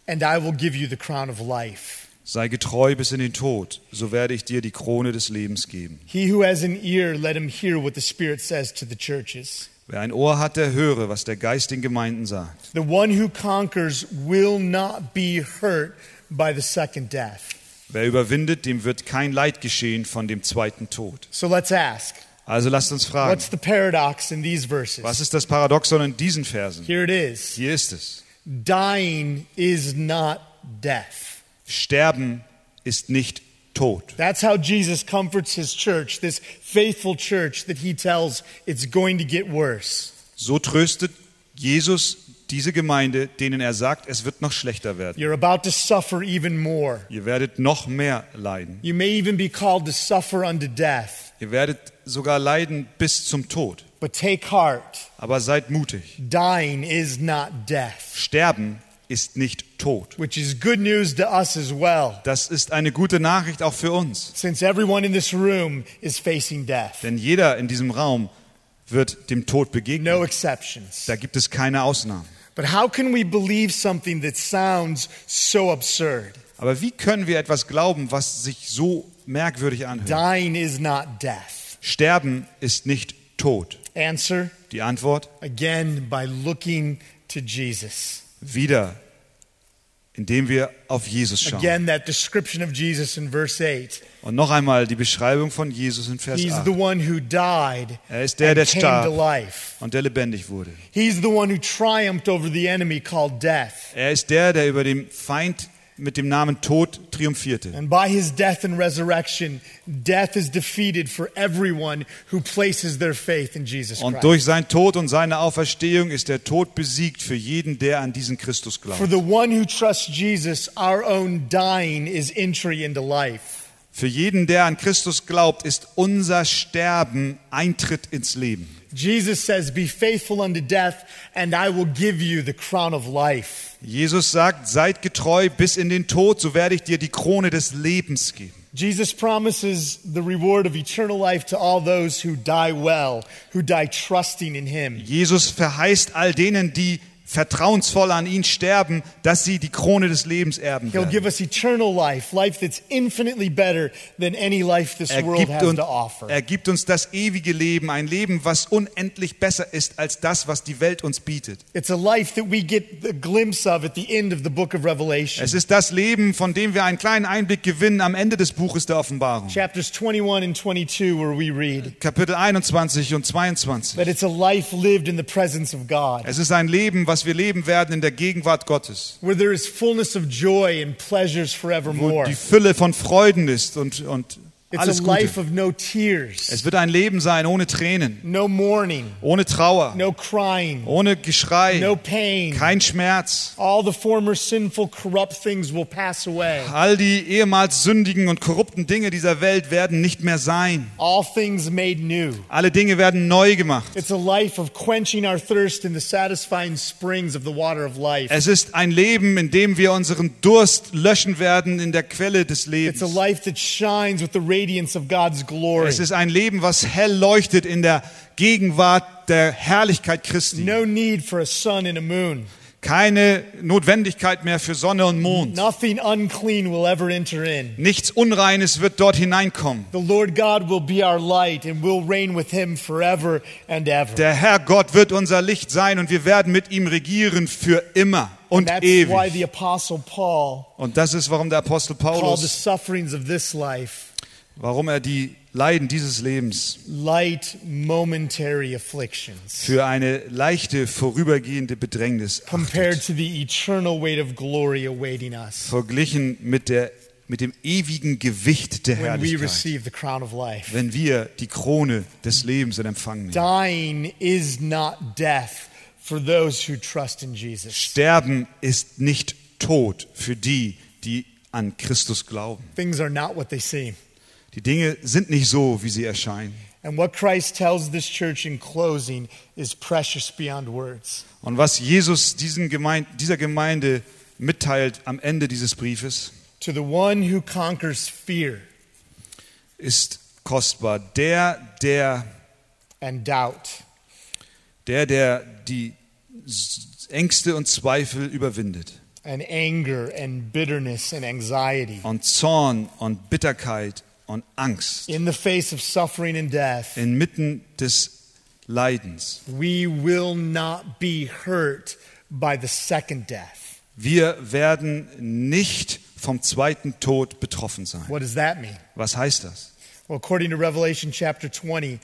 and I will give you the crown of life. Sei getreu bis in den Tod, so werde ich dir die Krone des Lebens geben. He who has an ear, let him hear what the Spirit says to the churches. Wer ein Ohr hat, der höre, was der Geist den Gemeinden sagt. The one who conquers will not be hurt by the second death. Wer überwindet, dem wird kein Leid geschehen von dem zweiten Tod. So let's ask Also lasst uns fragen, what's the paradox in these verses? was ist das Paradoxon in diesen Versen? Here it is Hier ist es. dying is not death. Sterben ist nicht Tod. That's how Jesus comforts his church, this faithful church that he tells it's going to get worse. So tröstet Jesus diese Gemeinde, denen er sagt, es wird noch schlechter werden. You're about to suffer even more. Ihr werdet noch mehr leiden. You may even be called to suffer unto death. Ihr werdet sogar leiden bis zum Tod. But take heart Aber seid mutig. dying is not death, Sterben ist nicht Tod. which is good news to us as well, Das ist eine gute Nachricht auch für uns. since everyone in this room is facing death. Denn jeder in diesem Raum wird dem Tod No begegnen. exceptions. Da gibt es keine Ausnahmen. But how can we believe something that sounds so absurd? Aber wie können wir etwas glauben, was sich so merkwürdig anhört? Dying is not death. Sterben ist nicht Tod. Answer Die Antwort? again by looking to Jesus. Wieder, indem wir auf Jesus schauen. Again, that description of Jesus in verse 8. Und noch einmal die Beschreibung von Jesus in Vers He's 8. the one who died Er ist der, der starb. Und der lebendig wurde. He's the one who triumphed over the enemy called death. Er ist der, der über dem Feind mit dem Namen Tod triumphierte. And by his death and resurrection, death is defeated for everyone who places their faith in Jesus Und Christ. durch sein Tod und seine Auferstehung ist der Tod besiegt für jeden, der an diesen Christus For glaubt. the one who trusts Jesus, our own dying is entry into life. Für jeden, der an Christus glaubt, ist unser Sterben Eintritt ins Leben. Jesus says, Be faithful unto death, and I will give you the crown of life. Jesus sagt, seid getreu bis in den Tod, so werde ich dir die Krone des Lebens geben. Jesus promises the reward of eternal life to all those who die well, who die trusting in him. Jesus verheißt all denen, die vertrauensvoll an ihn sterben, dass sie die Krone des Lebens erben He'll werden. give us eternal life, life that's infinitely better than any life this Er world gibt, has uns, to offer. er gibt uns das ewige Leben, ein Leben, was unendlich besser ist als das, was die Welt uns bietet. It's a life that we get a glimpse of at the end of the book of Revelation. Es ist das Leben, von dem wir einen kleinen Einblick gewinnen am Ende des Buches der Offenbarung. Chapters 21 and 22, where we read Kapitel 21 und 22. that it's a life lived in the presence of God, Es ist ein Leben, was wir leben werden in der Gegenwart Gottes, where there is fullness of joy and pleasures wo forevermore. die Fülle von Freuden ist und, und alles a Gute. life of no tears, Es wird ein Leben sein ohne Tränen, no mourning, ohne Trauer, no crying, ohne Geschrei, no pain. kein Schmerz. All the former sinful, corrupt things will pass away. All die ehemals sündigen und korrupten Dinge dieser Welt werden nicht mehr sein. All things made new. Alle Dinge werden neu gemacht. It's a life of quenching our thirst in the satisfying springs of the water of life. Es ist ein Leben, in dem wir unseren Durst löschen werden in der Quelle des It's a Lebens. life that shines with the radiance of God's glory. Es ist ein Leben, was hell leuchtet in der Gegenwart der Herrlichkeit Christi. No need for a sun and a moon. Keine Notwendigkeit mehr für Sonne und Mond. Nothing unclean will ever enter in. Nichts Unreines wird dort hineinkommen. The Lord God will be our light and we'll reign with him forever and ever. Der Herr Gott wird unser Licht sein und wir werden mit ihm regieren für immer und That's why the ewig. Apostle Paul Und das ist, warum der Apostel called the Paulus, sufferings of this life warum er die Leiden dieses Lebens light, für eine leichte, vorübergehende Bedrängnis achtet, verglichen mit, der, mit dem ewigen Gewicht der Herrlichkeit, wenn wir die Krone des Lebens in Empfang nehmen. Dying is not death for those who trust in Jesus. Sterben ist nicht Tod für die, die an Christus glauben. Things are not what they seem. Die Dinge sind nicht so, wie sie erscheinen. And what Christ tells this church in closing is precious beyond words. Und was Jesus Gemeinde, dieser Gemeinde mitteilt am Ende dieses Briefes, To the one who conquers fear, ist kostbar. Der, der, and doubt. der, der die Ängste und Zweifel überwindet. and anger and bitterness and anxiety. Und Zorn und Bitterkeit und Angst. In the face of suffering and death, Inmitten des Leidens. we will not be hurt by the second death. Wir werden nicht vom zweiten Tod betroffen sein. What does that mean? Was heißt das? Well, according to Revelation chapter 20,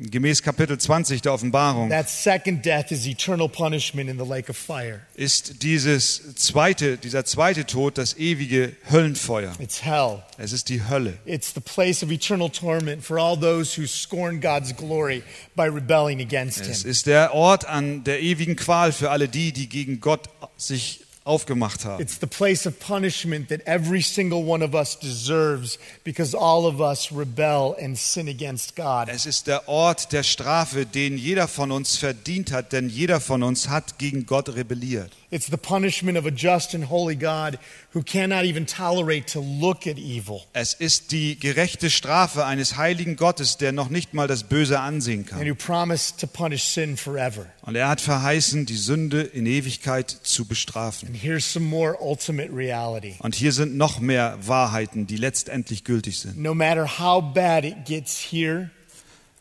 Gemäß Kapitel 20 der Offenbarung that second death is eternal punishment in the lake of fire. ist dieses zweite, dieser zweite Tod das ewige Höllenfeuer. It's hell. Es ist die Hölle. It's the place of eternal torment for all those who scorn God's glory by rebelling against Es ist der Ort an der ewigen Qual für alle die, die gegen Gott sich aufgemacht haben. It's the place of punishment that every single one of us deserves because all of us rebel and sin against God. Es ist der Ort der Strafe, den jeder von uns verdient hat, denn jeder von uns hat gegen Gott rebelliert. It's the punishment of a just and holy God who cannot even tolerate to look at evil Es ist die gerechte Strafe eines heiligen Gottes, der noch nicht mal das Böse ansehen and kann. who promised to punish sin forever. Und er hat verheißen, die Sünde in Ewigkeit zu bestrafen. And here's some more ultimate reality. Und hier sind noch mehr Wahrheiten, die letztendlich gültig sind. No matter how bad it gets here,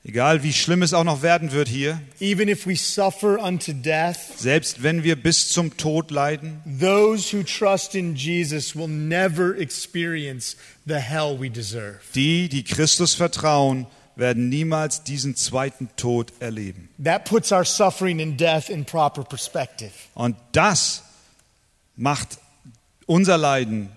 Egal wie schlimm es auch noch werden wird hier, even if we suffer unto death, selbst wenn wir bis zum Tod leiden, those who trust in Jesus will never experience the hell we deserve. die, die Christus vertrauen, werden niemals diesen zweiten Tod erleben. That puts our suffering and death in proper perspective. Und das macht unser Leiden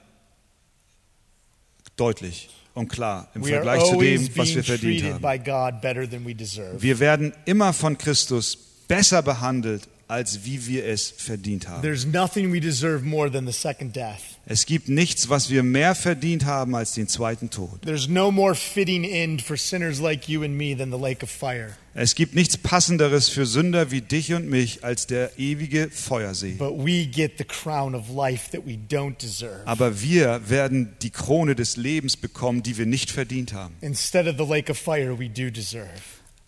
deutlich und klar im We Vergleich zu dem, was wir verdient haben. Wir werden immer von Christus besser behandelt, als wie wir es verdient haben. There's nothing we deserve more than the second death. Es gibt nichts, was wir mehr verdient haben als den zweiten Tod. There's no more fitting end for sinners like you and me than the lake of fire. Es gibt nichts passenderes für Sünder wie dich und mich als der ewige Feuersee. But we get the crown of life that we don't deserve. Aber wir werden die Krone des Lebens bekommen, die wir nicht verdient haben. Instead of the lake of fire we do deserve.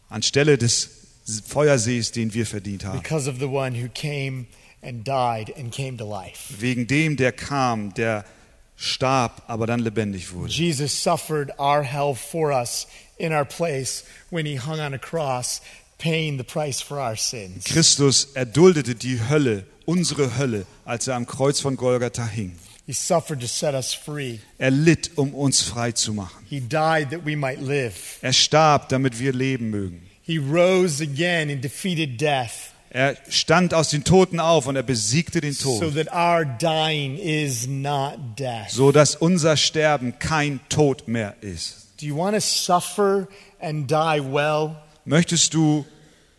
Anstelle des Feuersees, den wir verdient haben. Because of the one who came and died and came to life. Wegen dem, der kam, der starb, aber dann lebendig wurde. Jesus suffered our hell for us in our place when he hung on a cross, paying the price for our sins. Christus erduldete die Hölle, unsere Hölle, als er am Kreuz von Golgatha hing. He suffered to set us free. Er litt, um uns frei zu machen. He died that we might live. Er starb, damit wir leben mögen. He rose again and defeated death Er stand aus den Toten auf und er besiegte den so Tod, that our dying is not death. so dass unser Sterben kein Tod mehr ist. Do you want to suffer and die well? Möchtest du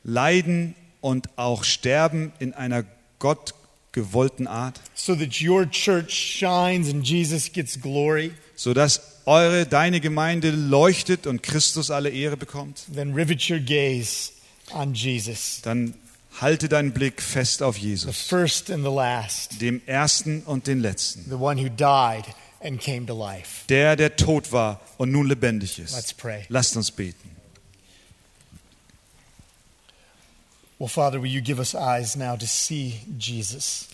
leiden und auch sterben in einer Gott gewollten Art, So that your church shines and Jesus gets glory? so dass eure deine Gemeinde leuchtet und Christus alle Ehre bekommt? Then rivet your gaze on Jesus, Dann halte deinen Blick fest auf the Jesus, first and the last, dem ersten und den letzten, the one who died and came to life. der der tot war und nun lebendig Let's ist. pray. Lasst uns beten. Well, Father, will you give us eyes now to see Jesus?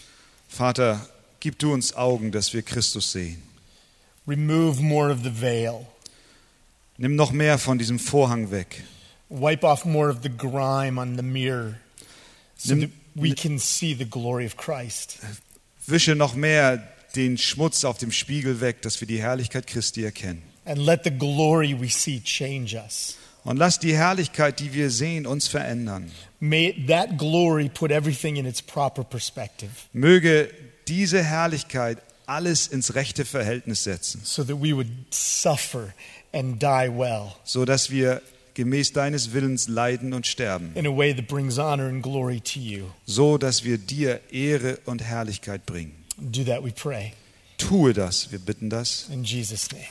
Vater, gib du uns Augen, dass wir Christus sehen. Remove more of the veil. Nimm noch mehr von diesem Vorhang weg. Wipe off more of the grime on the mirror so Nimm- that we can see the glory of Christ. Wische noch mehr den Schmutz auf dem Spiegel weg, dass wir die Herrlichkeit Christi erkennen. And let the glory we see change us. Und lass die Herrlichkeit, die wir sehen, uns verändern. May that glory put everything in its proper perspective Möge diese Herrlichkeit alles ins rechte Verhältnis setzen, so that we would suffer and die well so dass wir gemäß deines Willens leiden und sterben, in a way that brings honor and glory to you. so dass wir dir Ehre und Herrlichkeit bringen. Do that, we pray. Tue das, wir bitten das In Jesus' name,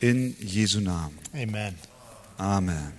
in Jesu Namen. amen. Amen.